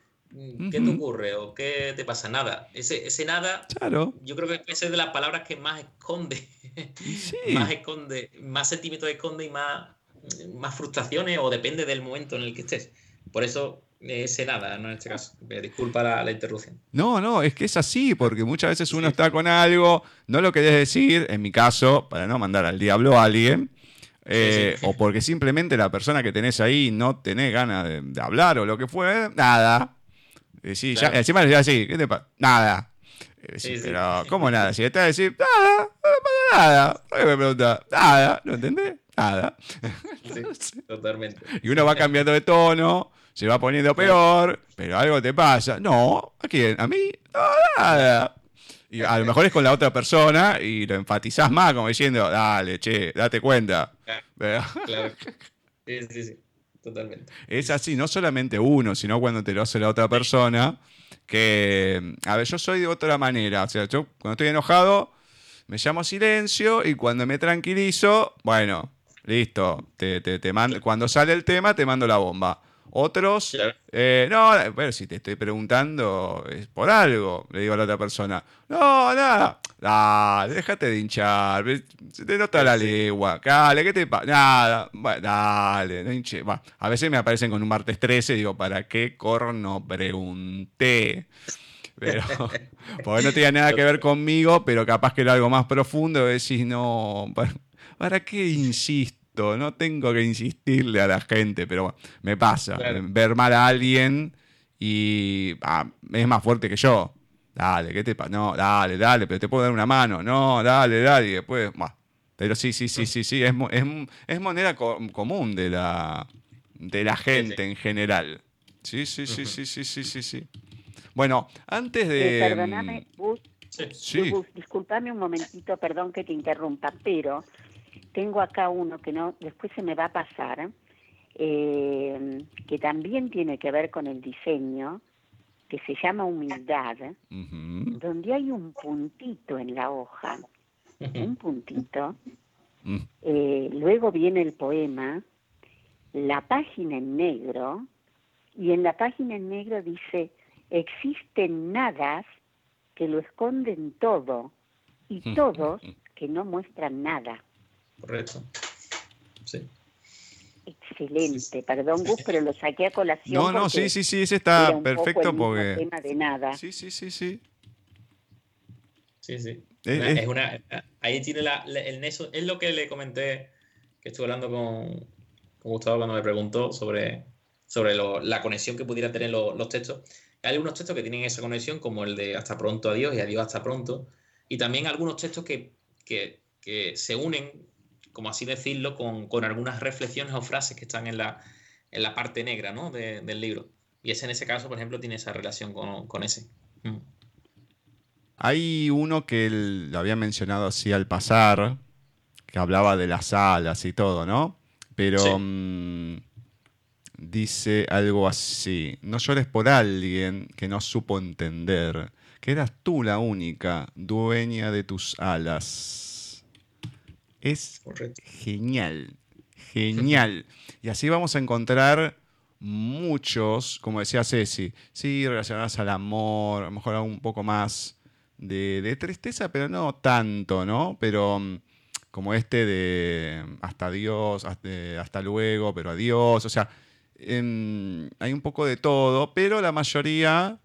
¿Qué te ocurre o qué te pasa? Nada. Ese, ese nada, claro. yo creo que es de las palabras que más esconde. más esconde, más sentimientos esconde y más, más frustraciones o depende del momento en el que estés. Por eso ese nada, ¿no? En este caso. Disculpa la, interrupción. No, no, es que es así, porque muchas veces uno está con algo, no lo querés decir, en mi caso, para no mandar al diablo a alguien, eh, o porque simplemente la persona que tenés ahí no tenés ganas de, hablar o lo que fue, nada. Eh, sí, ya, encima le decía así, ¿qué te pasa? Nada. Eh, pero, ¿cómo nada? Si está a decir, nada, no pasa nada. ¿Por qué me pregunta? Nada, ¿no entendés? Nada. totalmente. Y uno va cambiando de tono se va poniendo peor, pero algo te pasa. No, ¿a quién? ¿A mí? No, nada. Y a lo mejor es con la otra persona y lo enfatizás más, como diciendo, dale, che, date cuenta. Claro. Sí, sí, sí. Totalmente. Es así, no solamente uno, sino cuando te lo hace la otra persona. Que, a ver, yo soy de otra manera. O sea, yo cuando estoy enojado, me llamo silencio y cuando me tranquilizo, bueno, listo. Te, te, te mando, cuando sale el tema, te mando la bomba. Otros, eh, no, bueno, si te estoy preguntando es por algo, le digo a la otra persona. No, nada, dale, déjate de hinchar, se te nota la legua, dale, ¿qué te pasa? Nada, dale, no hinche. a veces me aparecen con un martes 13 y digo, ¿para qué corno pregunté? Pero, porque no tenía nada que ver conmigo, pero capaz que era algo más profundo, decís, no, ¿para qué insisto? No tengo que insistirle a la gente, pero me pasa. Ver mal a alguien y ah, es más fuerte que yo. Dale, ¿qué te pasa? No, dale, dale, pero te puedo dar una mano. No, dale, dale. Y después, pero sí, sí, sí, sí, sí, es, es, es moneda común de la, de la gente en general. Sí, sí, sí, sí, sí, sí, sí, sí. Bueno, antes de... Eh, perdóname, Gus, sí. disculpame un momentito, perdón que te interrumpa, pero tengo acá uno que no después se me va a pasar, eh, que también tiene que ver con el diseño, que se llama humildad, donde hay un puntito en la hoja, un puntito. Mm. Eh, luego viene el poema, la página en negro, y en la página en negro dice, existen nadas que lo esconden todo y todos que no muestran nada. Correcto. Sí. Excelente, perdón Gus, pero lo saqué a colación. No, no, sí, sí, sí, ese está perfecto porque... Tema de nada. Sí, sí, sí, sí. Sí, sí. Es, una, ahí tiene la, el neso, es lo que le comenté, que estuve hablando con, con Gustavo cuando me preguntó sobre, sobre la conexión que pudieran tener los textos. Hay algunos textos que tienen esa conexión, como el de hasta pronto, adiós y adiós hasta pronto. Y también algunos textos que, que, que se unen como así decirlo, con, algunas reflexiones o frases que están en la, en la parte negra ¿no? del libro. Y ese en ese caso, por ejemplo, tiene esa relación con, ese. Mm. Hay uno que lo había mencionado así al pasar, que hablaba de las alas y todo, ¿no? Pero mm, dice algo así, no llores por alguien que no supo entender, que eras tú la única dueña de tus alas. Es genial, genial. y así vamos a encontrar muchos, como decía Ceci, sí, relacionados al amor, a lo mejor un poco más de, tristeza, pero no tanto, ¿no? Pero mm, como este de hasta Dios, hasta, luego, pero adiós, o sea, hay un poco de todo, pero la mayoría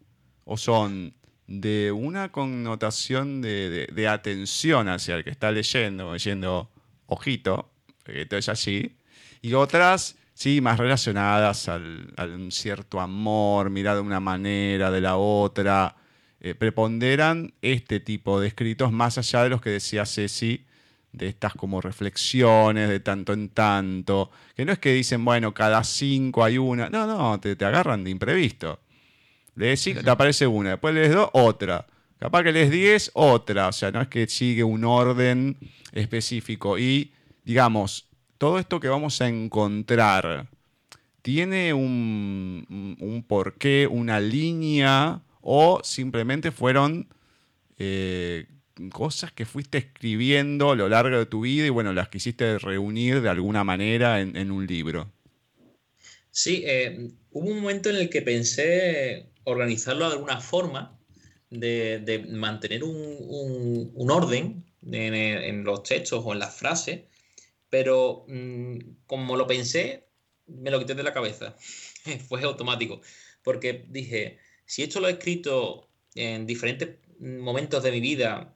o son de una connotación de, atención hacia el que está leyendo, diciendo, ojito, esto es así, y otras, sí, más relacionadas al, cierto amor, mirado de una manera, de la otra, eh, preponderan este tipo de escritos más allá de los que decía Ceci, de estas como reflexiones de tanto en tanto, que no es que dicen, bueno, cada cinco hay una, no, no, te agarran de imprevisto. Lees te aparece una, después lees dos, otra. Capaz que lees diez, otra. O sea, no es que sigue un orden específico. Y, digamos, todo esto que vamos a encontrar, ¿tiene un, un porqué, una línea? ¿O simplemente fueron eh, cosas que fuiste escribiendo a lo largo de tu vida y, bueno, las quisiste reunir de alguna manera en, un libro? Sí, eh, hubo un momento en el que pensé organizarlo de alguna forma, de, mantener un, orden en, los textos o en las frases, pero mm, como lo pensé, me lo quité de la cabeza. Fue automático, porque dije, si esto lo he escrito en diferentes momentos de mi vida,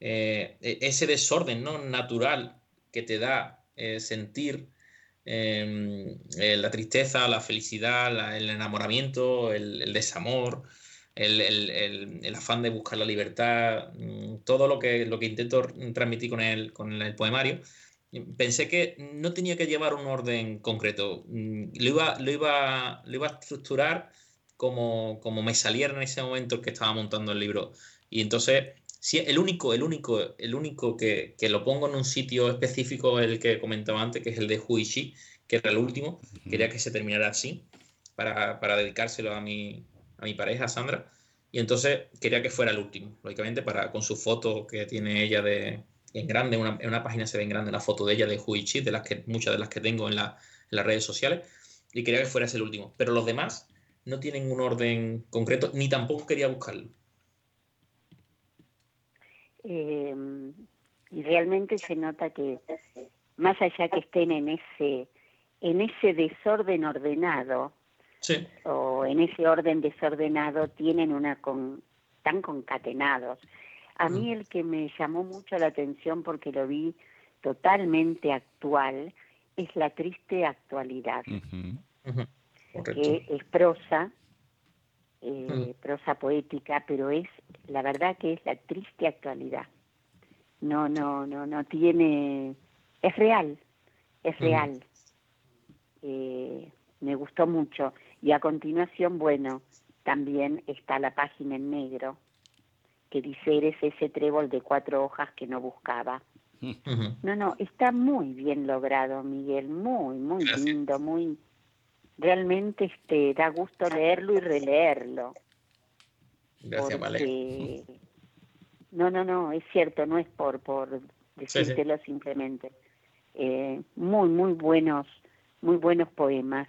eh, e, ese desorden ¿no? natural que te da eh, sentir eh, la tristeza, la felicidad, el enamoramiento, el, desamor, el, afán de buscar la libertad, mm, todo lo que, lo que intento transmitir con el, con el poemario, pensé que no tenía que llevar un orden concreto. Mm, lo iba, lo iba, lo iba a estructurar como, como me saliera en ese momento que estaba montando el libro. Y entonces Sí, el único, el único, el único que, lo pongo en un sitio específico es el que comentaba antes, que es el de Huishi, que era el último. Quería que se terminara así para, dedicárselo a mi, a mi pareja, Sandra. Y entonces quería que fuera el último, lógicamente, para, con su foto que tiene ella de, en grande, en una página se ve en grande la foto de ella de Huichi, de las que, muchas de las que tengo en, en las redes sociales. Y quería que fuera ese el último. Pero los demás no tienen un orden concreto, ni tampoco quería buscarlo. Eh, y realmente se nota que más allá que estén en ese en ese desorden ordenado o en ese orden desordenado tienen una con tan concatenados. A mí el que me llamó mucho la atención porque lo vi totalmente actual es la triste actualidad. Que es prosa eh, mm. prosa poética, pero es la verdad que es la triste actualidad. No, no, no, no tiene, es real, es real. Eh, me gustó mucho. Y a continuación, bueno, también está la página en negro que dice eres ese trébol de cuatro hojas que no buscaba. No, no, está muy bien logrado, Miguel, muy, muy lindo, muy realmente este, da gusto leerlo y releerlo. Gracias, porque... No, no, no, es cierto, no es por, por decírtelo simplemente. Eh, muy, muy buenos, muy buenos poemas.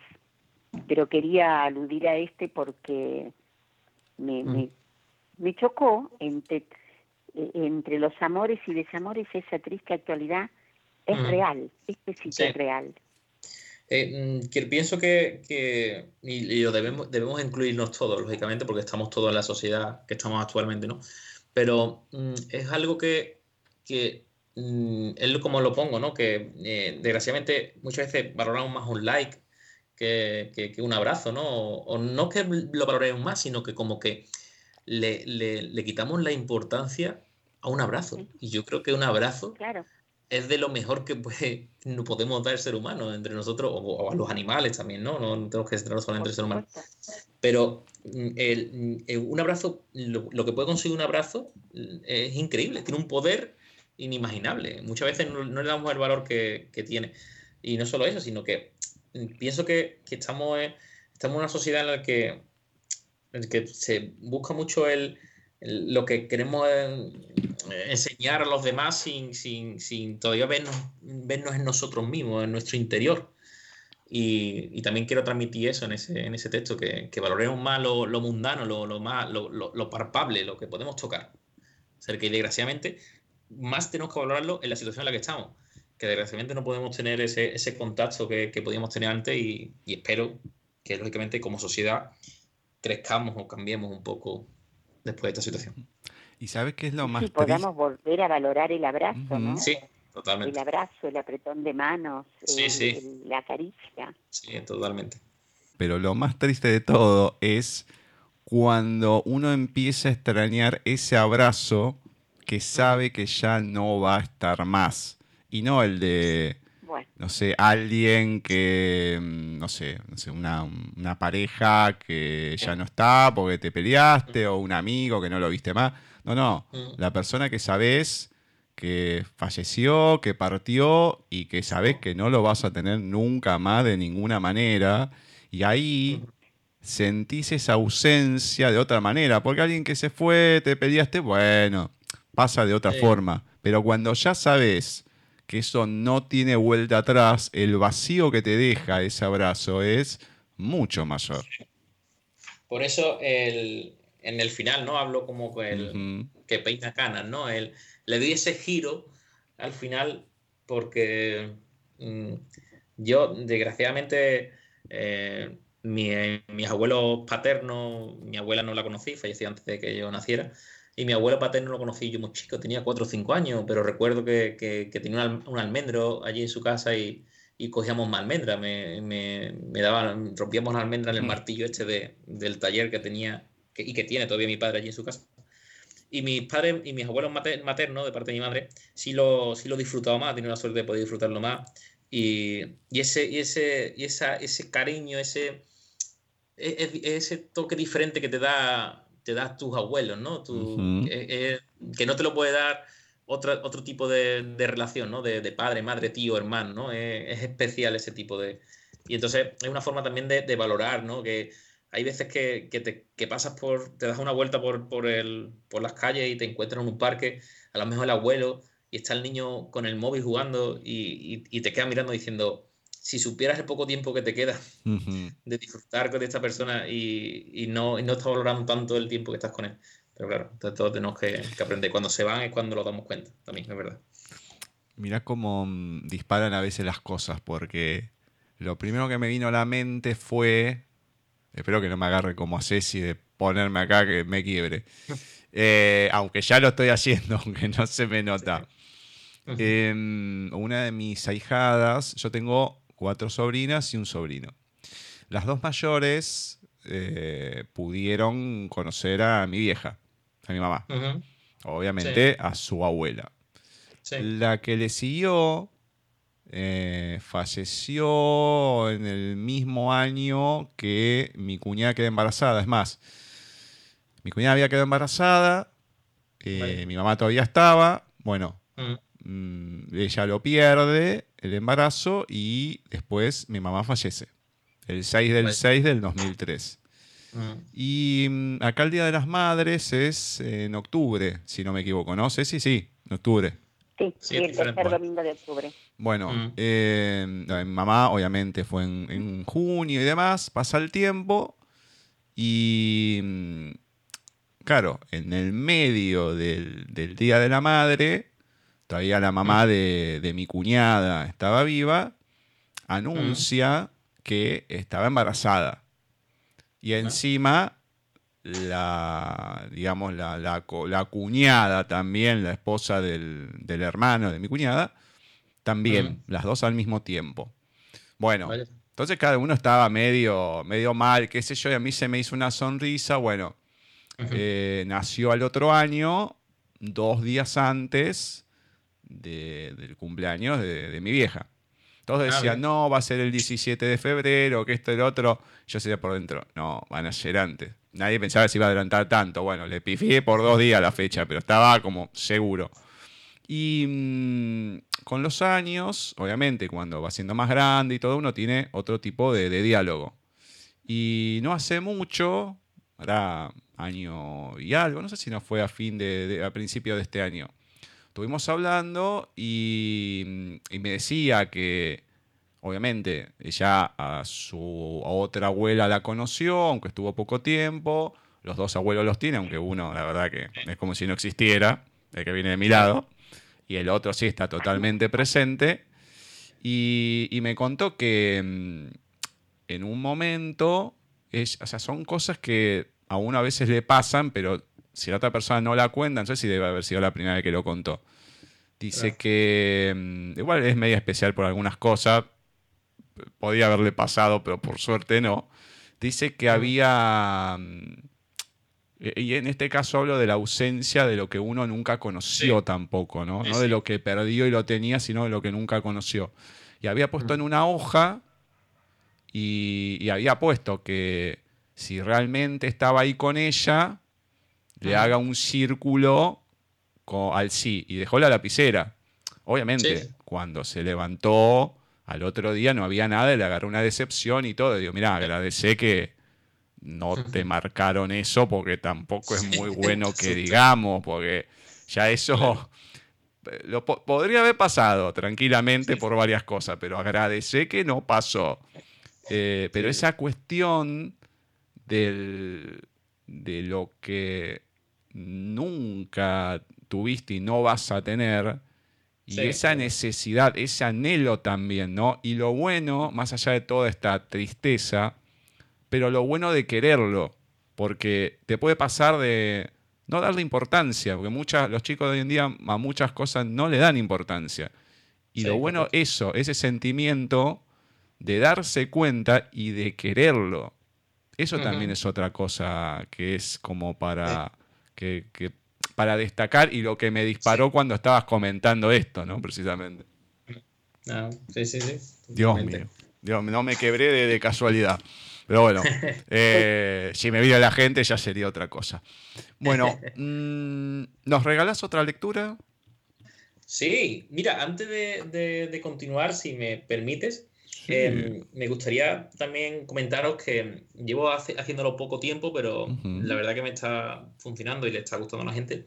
Pero quería aludir a este porque me, mm. me, me, chocó entre, entre los amores y desamores esa triste actualidad. Es mm. real, este sí, es real. Eh, mm, que pienso que, y, lo debemos, debemos incluirnos todos, lógicamente, porque estamos todos en la sociedad que estamos actualmente, ¿no? Pero mm, es algo que, que mm, es como lo pongo, ¿no? Que eh, desgraciadamente muchas veces valoramos más un like que, un abrazo, ¿no? O, no que lo valoremos más, sino que como que le, le, quitamos la importancia a un abrazo. Y yo creo que un abrazo claro es de lo mejor que no podemos dar el ser humano entre nosotros o, a los animales también, ¿no? No tenemos que centrarnos solo entre el ser humano. Pero mm, el, mm, un abrazo, lo, que puede conseguir un abrazo mm, es increíble, tiene un poder inimaginable. Muchas veces no, le damos el valor que, tiene. Y no solo eso, sino que pienso que, estamos, estamos en una sociedad en la que, en la que se busca mucho el, lo que queremos enseñar a los demás sin, sin, sin todavía vernos, vernos, en nosotros mismos, en nuestro interior. Y, también quiero transmitir eso en ese, en ese texto, que, que valoremos más lo, lo mundano, lo, lo más, lo, lo, palpable, lo que podemos tocar. O sea, que desgraciadamente más tenemos que valorarlo en la situación en la que estamos, que desgraciadamente no podemos tener ese, ese contacto que, que podíamos tener antes y, y espero que lógicamente como sociedad crezcamos o cambiemos un poco después de esta situación. ¿Y sabes qué es lo más sí, podamos volver a valorar el abrazo, ¿no? Sí, totalmente. El abrazo, el apretón de manos, la caricia. Sí, totalmente. Pero lo más triste de todo es cuando uno empieza a extrañar ese abrazo que sabe que ya no va a estar más. Y no el de, no sé, alguien que, mm, no sé, no sé una, una, pareja que ya no está porque te peleaste o un amigo que no lo viste más. No, no, la persona que sabes que falleció, que partió y que sabes que no lo vas a tener nunca más de ninguna manera. Y ahí sentís esa ausencia de otra manera, porque alguien que se fue, te peleaste, bueno, pasa de otra forma. Pero cuando ya sabes que eso no tiene vuelta atrás, el vacío que te deja ese abrazo es mucho mayor. Por eso el, en el final, ¿no? Hablo como el que peina canas, ¿no? El, le di ese giro al final porque mm, yo, desgraciadamente, eh, mis abuelos paternos, mi abuela no la conocí, falleció antes de que yo naciera, y mi abuelo paterno lo conocí yo muy chico, tenía 4 o 5 años, pero recuerdo que, que, tenía un, almendro allí en su casa y, y cogíamos más almendra, me, me, me, daban, rompíamos la almendra en el martillo este de, del taller que tenía y que tiene todavía mi padre allí en su casa. Y mis padres y mis abuelos maternos, de parte de mi madre, sí lo, sí lo disfrutaba más, tenía la suerte de poder disfrutarlo más. Y, y ese, y ese, y esa, ese cariño, ese, e, e, ese toque diferente que te da, te da tus abuelos, ¿no? E, que no te lo puede dar otro, otro tipo de, de relación, ¿no? De, de, padre, madre, tío, hermano, ¿no? Es, especial ese tipo de... Y entonces es una forma también de, de valorar, ¿no? Que, hay veces que, te, pasas por, te das una vuelta por, por, el, por las calles y te encuentras en un parque, a lo mejor el abuelo, y está el niño con el móvil jugando y, te queda mirando diciendo, si supieras el poco tiempo que te queda de disfrutar con esta persona y, no, no estás valorando tanto el tiempo que estás con él. Pero claro, entonces todos tenemos que, aprender. Cuando se van es cuando lo damos cuenta, también es verdad. Mira cómo mm, disparan a veces las cosas, porque lo primero que me vino a la mente fue Espero que no me agarre como a Ceci de ponerme acá que me quiebre. Eh, aunque ya lo estoy haciendo, aunque no se me nota. Em, una de mis ahijadas, yo tengo cuatro sobrinas y un sobrino. Las dos mayores eh, pudieron conocer a mi vieja, a mi mamá. Obviamente a su abuela. La que le siguió eh, falleció en el mismo año que mi cuñada quedó embarazada. Es más, mi cuñada había quedado embarazada, eh, mi mamá todavía estaba, bueno, mm, ella lo pierde, el embarazo, y después mi mamá fallece, el 6 del 6 del 2003. Y mm, acá el Día de las Madres es en octubre, si no me equivoco, ¿no? sé si sí, en octubre. Sí, el tercer domingo de octubre. Bueno, mm. eh, mamá obviamente fue en, junio y demás, pasa el tiempo y mm, claro, en el medio del, Día de la Madre, todavía la mamá mm. de, mi cuñada estaba viva, anuncia que estaba embarazada. Y encima la, digamos, la, la, la, cuñada también, la esposa del, del, hermano de mi cuñada, también, las dos al mismo tiempo. Bueno, entonces cada uno estaba medio, medio mal, qué sé yo, y a mí se me hizo una sonrisa, bueno, eh, nació al otro año, dos días antes del cumpleaños de, de mi vieja. Todos ah, decían, no, va a ser el 17 de febrero, que esto y lo otro. Yo sería por dentro, no, van a ser antes nadie pensaba que se iba a adelantar tanto. Bueno, le pifié por dos días la fecha, pero estaba como seguro. Y mm, con los años, obviamente, cuando va siendo más grande y todo, uno tiene otro tipo de, diálogo. Y no hace mucho, hará año y algo, no sé si no fue a fin de, a principio de este año. Estuvimos hablando y, mm, y me decía que obviamente, ella a su otra abuela la conoció, aunque estuvo poco tiempo. Los dos abuelos los tiene, aunque uno, la verdad, que es como si no existiera, el que viene de mi lado. Y el otro sí está totalmente presente. Y, me contó que mm, en un momento, es, o sea, son cosas que a uno a veces le pasan, pero si la otra persona no la cuenta, entonces sí debe haber sido la primera vez que lo contó. Dice que mm, igual es media especial por algunas cosas, podía haberle pasado, pero por suerte no. Dice que había, mm, y en este caso hablo de la ausencia de lo que uno nunca conoció tampoco, ¿no? no de lo que perdió y lo tenía, sino de lo que nunca conoció. Y había puesto en una hoja y, había puesto que si realmente estaba ahí con ella, le haga un círculo al sí y dejó la lapicera. Obviamente, cuando se levantó al otro día no había nada, le agarró una decepción y todo. Y digo, mira, agradecé que no te marcaron eso porque tampoco es muy bueno que digamos, porque ya eso lo podría haber pasado tranquilamente por varias cosas, pero agradecé que no pasó. Eh, pero esa cuestión del, de lo que nunca tuviste y no vas a tener, y esa necesidad, ese anhelo también, ¿no? Y lo bueno, más allá de toda esta tristeza, pero lo bueno de quererlo, porque te puede pasar de no darle importancia, porque muchas, los chicos de hoy en día a muchas cosas no le dan importancia. Y lo bueno, eso, ese sentimiento de darse cuenta y de quererlo. Eso también es otra cosa que es como para, que, para destacar y lo que me disparó cuando estabas comentando esto, ¿no? Precisamente. Ah, sí, sí, sí. Dios mío. Dios, no me quebré de, casualidad. Pero bueno, eh, si me viera la gente ya sería otra cosa. Bueno, mm, ¿nos regalas otra lectura? Sí, mira, antes de continuar, si me permites, Em, me gustaría también comentaros que llevo haciéndolo poco tiempo, pero la verdad que me está funcionando y le está gustando a la gente.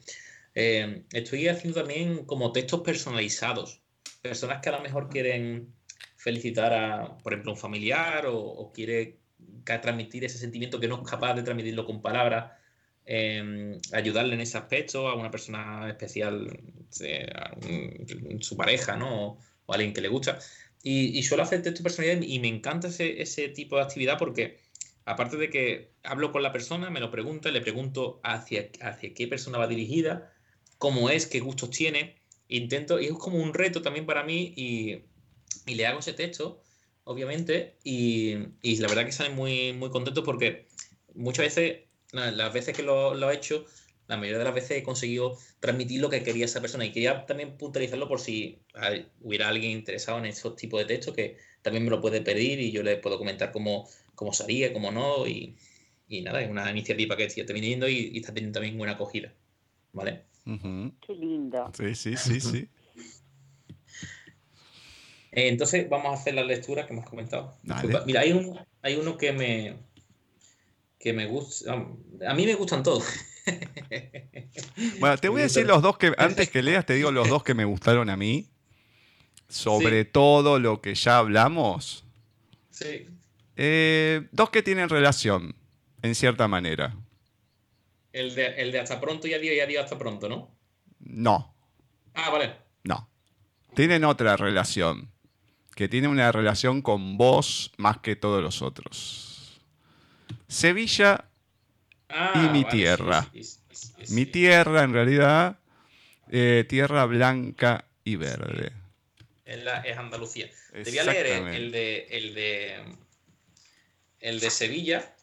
Em, estoy haciendo también como textos personalizados. Personas que a lo mejor quieren felicitar a, por ejemplo, un familiar o, quiere transmitir ese sentimiento que no es capaz de transmitirlo con palabras. Em, ayudarle en ese aspecto a una persona especial, a su pareja, ¿no? O, a alguien que le gusta. Y, suelo hacer texto personalidad y me encanta ese, tipo de actividad porque, aparte de que hablo con la persona, me lo pregunta, le pregunto hacia, hacia qué persona va dirigida, cómo es, qué gustos tiene. Intento, y es como un reto también para mí y, le hago ese texto, obviamente, y, la verdad que sale muy, muy contento porque muchas veces, las veces que lo, lo he hecho, la mayoría de las veces he conseguido transmitir lo que quería esa persona y quería también puntualizarlo por si hubiera alguien interesado en esos tipos de textos que también me lo puede pedir y yo le puedo comentar cómo, cómo haría, cómo no y, nada, es una iniciativa que está viniendo y, está teniendo también buena acogida. ¿Vale? Qué lindo. Sí, sí, sí, sí. Eh, entonces vamos a hacer la lectura que hemos comentado. Mira, hay, un, hay uno que me, que me gusta. A mí me gustan todos. Bueno, te voy a decir los dos que, antes que leas, te digo los dos que me gustaron a mí. Sobre todo lo que ya hablamos. Sí. Eh, dos que tienen relación, en cierta manera. El de, hasta pronto y adiós y adiós hasta pronto, ¿no? No. Ah, vale. No. Tienen otra relación. Que tiene una relación con vos más que todos los otros. Sevilla y mi tierra. mi tierra, en realidad, eh, tierra blanca y verde. Es, Andalucía. Te voy a leer el de, el de, el de Sevilla,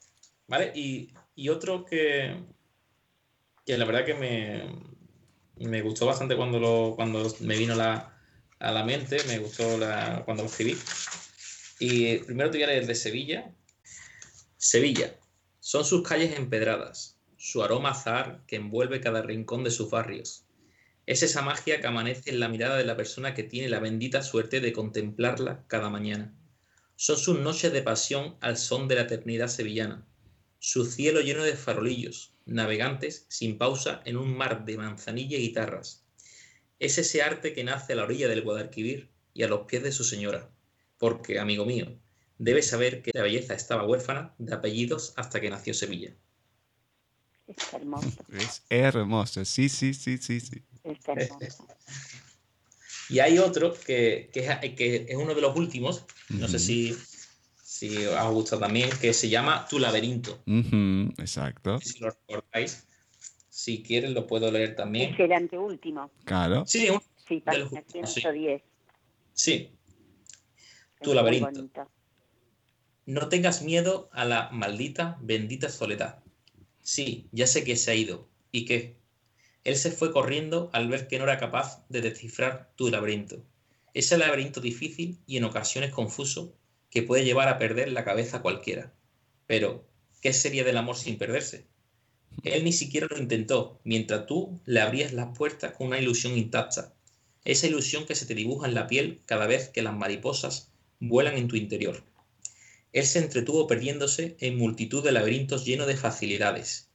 ¿vale? Y, otro que, que la verdad que me, me gustó bastante cuando, lo, cuando me vino la, a la mente, me gustó la, cuando lo escribí. Y primero te voy a leer el de Sevilla. Sevilla, son sus calles empedradas, su aroma azar que envuelve cada rincón de sus barrios. Es esa magia que amanece en la mirada de la persona que tiene la bendita suerte de contemplarla cada mañana. Son sus noches de pasión al son de la eternidad sevillana, su cielo lleno de farolillos, navegantes sin pausa en un mar de manzanilla y guitarras. Es ese arte que nace a la orilla del Guadalquivir y a los pies de su señora, porque, amigo mío, debe saber que la belleza estaba huérfana de apellidos hasta que nació Sevilla. Es hermoso. Es hermoso, sí, sí, sí, sí, sí. Es hermoso. Y hay otro que, que, es, uno de los últimos, no sé si, si os ha gustado también, que se llama Tu laberinto. exacto. Si lo recordáis, si quieren lo puedo leer también. Es el anteúltimo. Claro. Sí, un, sí, página 110. Sí. Tu laberinto. No tengas miedo a la maldita, bendita soledad. Sí, ya sé que se ha ido. ¿Y qué? Él se fue corriendo al ver que no era capaz de descifrar tu laberinto. Ese laberinto difícil y en ocasiones confuso que puede llevar a perder la cabeza a cualquiera. Pero, ¿qué sería del amor sin perderse? Él ni siquiera lo intentó, mientras tú le abrías las puertas con una ilusión intacta. Esa ilusión que se te dibuja en la piel cada vez que las mariposas vuelan en tu interior. Él se entretuvo perdiéndose en multitud de laberintos llenos de facilidades.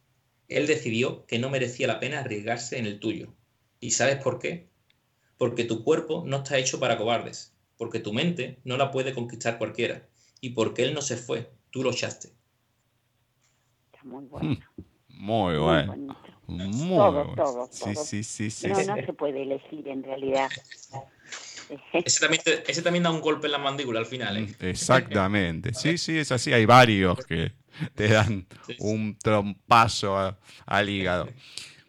Él decidió que no merecía la pena arriesgarse en el tuyo. ¿Y sabes por qué? Porque tu cuerpo no está hecho para cobardes, porque tu mente no la puede conquistar cualquiera, y porque él no se fue, tú lo echaste. Está muy bueno. Hmm. Muy bueno. Muy, todo, todo, Sí, sí, sí, sí. No, no se puede elegir en realidad. Ese también, ese también da un golpe en la mandíbula al final. ¿eh? Exactamente. Sí, sí, es así. Hay varios que te dan un trompazo al hígado.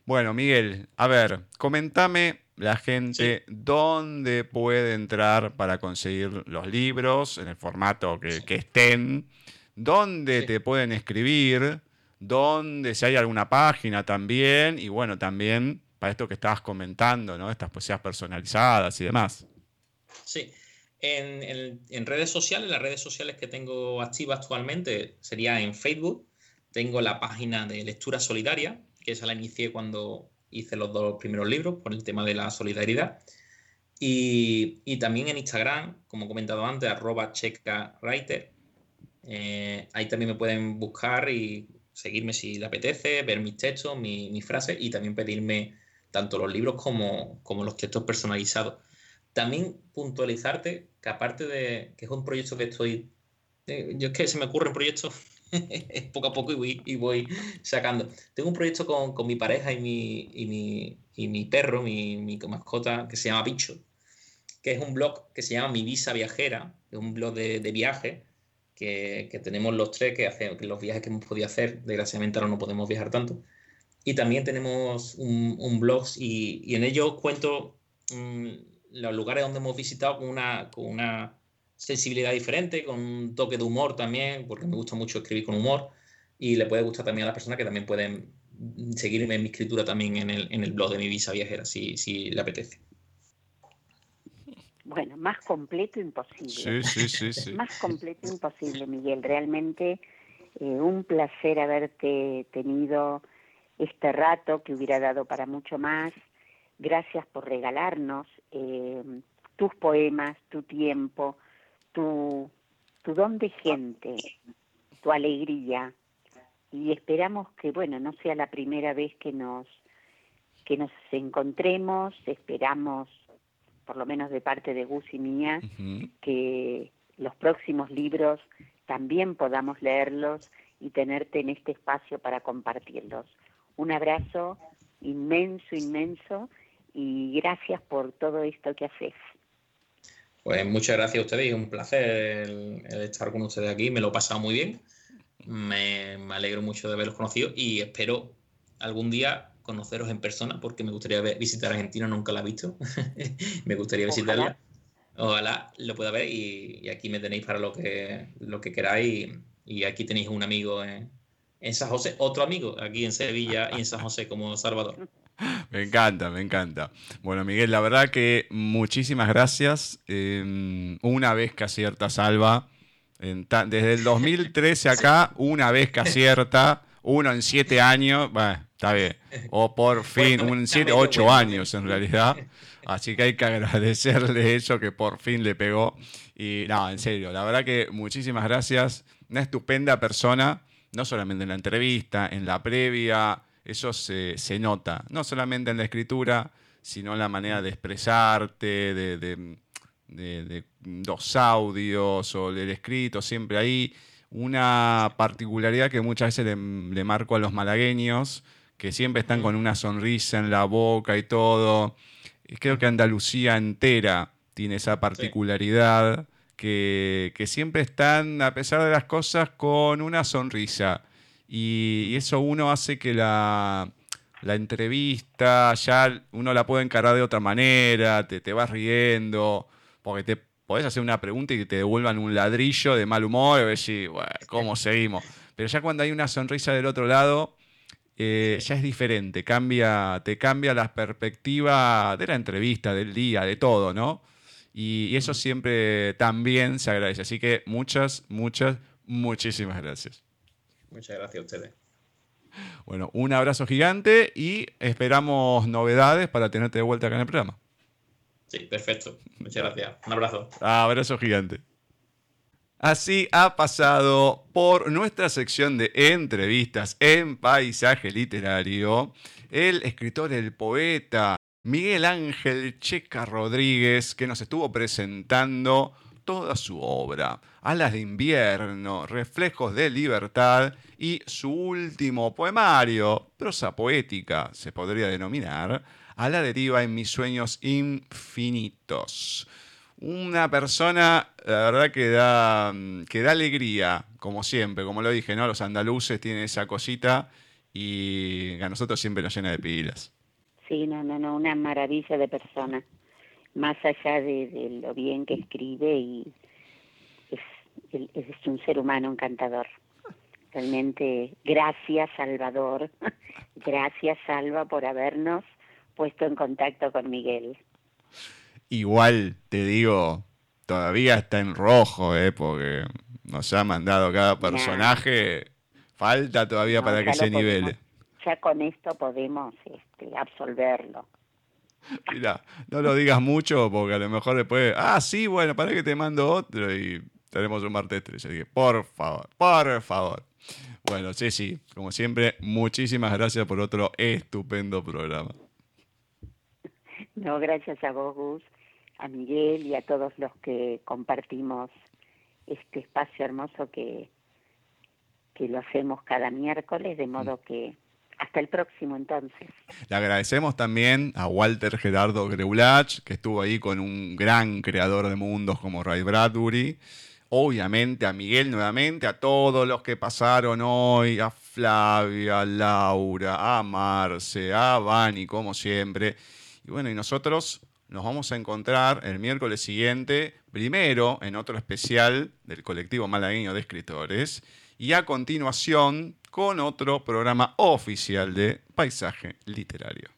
Bueno, Miguel, a ver, comentame la gente dónde puede entrar para conseguir los libros en el formato que, estén, dónde te pueden escribir, dónde si hay alguna página también, y bueno, también para esto que estabas comentando, ¿no? Estas poesías personalizadas y demás. Sí. En, redes sociales, las redes sociales que tengo activas actualmente sería en Facebook. Tengo la página de Lectura Solidaria, que esa la inicié cuando hice los dos primeros libros por el tema de la solidaridad. Y, también en Instagram, como he comentado antes, arroba. Eh, ahí también me pueden buscar y seguirme si le apetece, ver mis textos, mis, frases y también pedirme tanto los libros como, como los textos personalizados. También puntualizarte que aparte de que es un proyecto que estoy... Eh, yo es que se me ocurren proyectos poco a poco y voy, y voy, sacando. Tengo un proyecto con, con mi pareja y mi, y mi, y mi perro, mi, mi, mascota, que se llama Picho, que es un blog que se llama Mi Visa Viajera, es un blog de, de viaje que, que, tenemos los tres, que, hacemos, los viajes que hemos podido hacer, desgraciadamente ahora no podemos viajar tanto. Y también tenemos un, un blog y, y, en ello cuento... Mm, los lugares donde hemos visitado con una, con una sensibilidad diferente, con un toque de humor también, porque me gusta mucho escribir con humor y le puede gustar también a las personas que también pueden seguirme en mi escritura también en el, en el blog de mi visa viajera, si, si le apetece. Bueno, más completo imposible. Sí, sí, sí, Más completo imposible, Miguel. Realmente eh, un placer haberte tenido este rato que hubiera dado para mucho más. Gracias por regalarnos eh, tus poemas, tu tiempo, tu, tu don de gente, tu alegría. Y esperamos que, bueno, no sea la primera vez que nos, que nos encontremos, esperamos, por lo menos de parte de Gus y mía, que los próximos libros también podamos leerlos y tenerte en este espacio para compartirlos. Un abrazo inmenso, inmenso y gracias por todo esto que haces. Pues muchas gracias a ustedes y un placer estar con ustedes aquí. Me lo he pasado muy bien. Me, alegro mucho de haberlos conocido y espero algún día conoceros en persona porque me gustaría visitar Argentina, nunca la he visto. me gustaría visitarla. Ojalá lo pueda ver y, aquí me tenéis para lo que, lo que queráis. Y, aquí tenéis un amigo en, en San José, otro amigo aquí en Sevilla y en San José como Salvador. Me encanta, me encanta. Bueno, Miguel, la verdad que muchísimas gracias. Em, una vez que acierta Salva, desde el 2013 acá, una vez que acierta, uno en siete años, bueno, está bien. O por fin, un siete, ocho años en realidad. Así que hay que agradecerle eso que por fin le pegó. Y no, en serio, la verdad que muchísimas gracias. Una estupenda persona, no solamente en la entrevista, en la previa, eso se, nota, no solamente en la escritura, sino en la manera de expresarte, de, los audios o del escrito, siempre hay una particularidad que muchas veces le, marco a los malagueños, que siempre están con una sonrisa en la boca y todo. Creo que Andalucía entera tiene esa particularidad que, siempre están, a pesar de las cosas, con una sonrisa. Y, eso uno hace que la, entrevista ya uno la puede encarar de otra manera, te, te vas riendo, porque te podés hacer una pregunta y te devuelvan un ladrillo de mal humor y decir, bueno, ¿cómo seguimos? Pero ya cuando hay una sonrisa del otro lado, eh, ya es diferente, cambia, te cambia la perspectiva de la entrevista, del día, de todo, ¿no? Y, eso siempre también se agradece. Así que muchas, muchas, muchísimas gracias. Muchas gracias a ustedes. Bueno, un abrazo gigante y esperamos novedades para tenerte de vuelta acá en el programa. Sí, perfecto. Muchas gracias. Un abrazo. Abrazo gigante. Así ha pasado por nuestra sección de entrevistas en paisaje literario el escritor, el poeta Miguel Ángel Checa Rodríguez, que nos estuvo presentando toda su obra, Alas de invierno, Reflejos de libertad y su último poemario, prosa poética se podría denominar, A la deriva en mis sueños infinitos. Una persona, la verdad, que da, que da alegría, como siempre, como lo dije, ¿no? Los andaluces tienen esa cosita y a nosotros siempre nos llena de pilas. Sí, no, no, no, una maravilla de persona. Más allá de, lo bien que escribe y es, es un ser humano encantador. Realmente, gracias Salvador, gracias Salva por habernos puesto en contacto con Miguel. Igual te digo, todavía está en rojo, ¿eh? porque nos ha mandado cada personaje. Falta todavía para que se nivele ya con esto podemos este, absolverlo. Mira, no lo digas mucho porque a lo mejor después, ah, sí, bueno, para que te mando otro y tenemos un martes 13. Así que, por favor, por favor. Bueno, sí, sí, como siempre, muchísimas gracias por otro estupendo programa. No, gracias a vos, Gus, a Miguel y a todos los que compartimos este espacio hermoso que, que lo hacemos cada miércoles, de modo mm. que hasta el próximo entonces. Le agradecemos también a Walter Gerardo Greulach, que estuvo ahí con un gran creador de mundos como Ray Bradbury. Obviamente a Miguel nuevamente, a todos los que pasaron hoy, a Flavia, a Laura, a Marce, a Vani, como siempre. Y bueno, y nosotros nos vamos a encontrar el miércoles siguiente, primero en otro especial del colectivo malagueño de escritores, y a continuación con otro programa oficial de Paisaje Literario.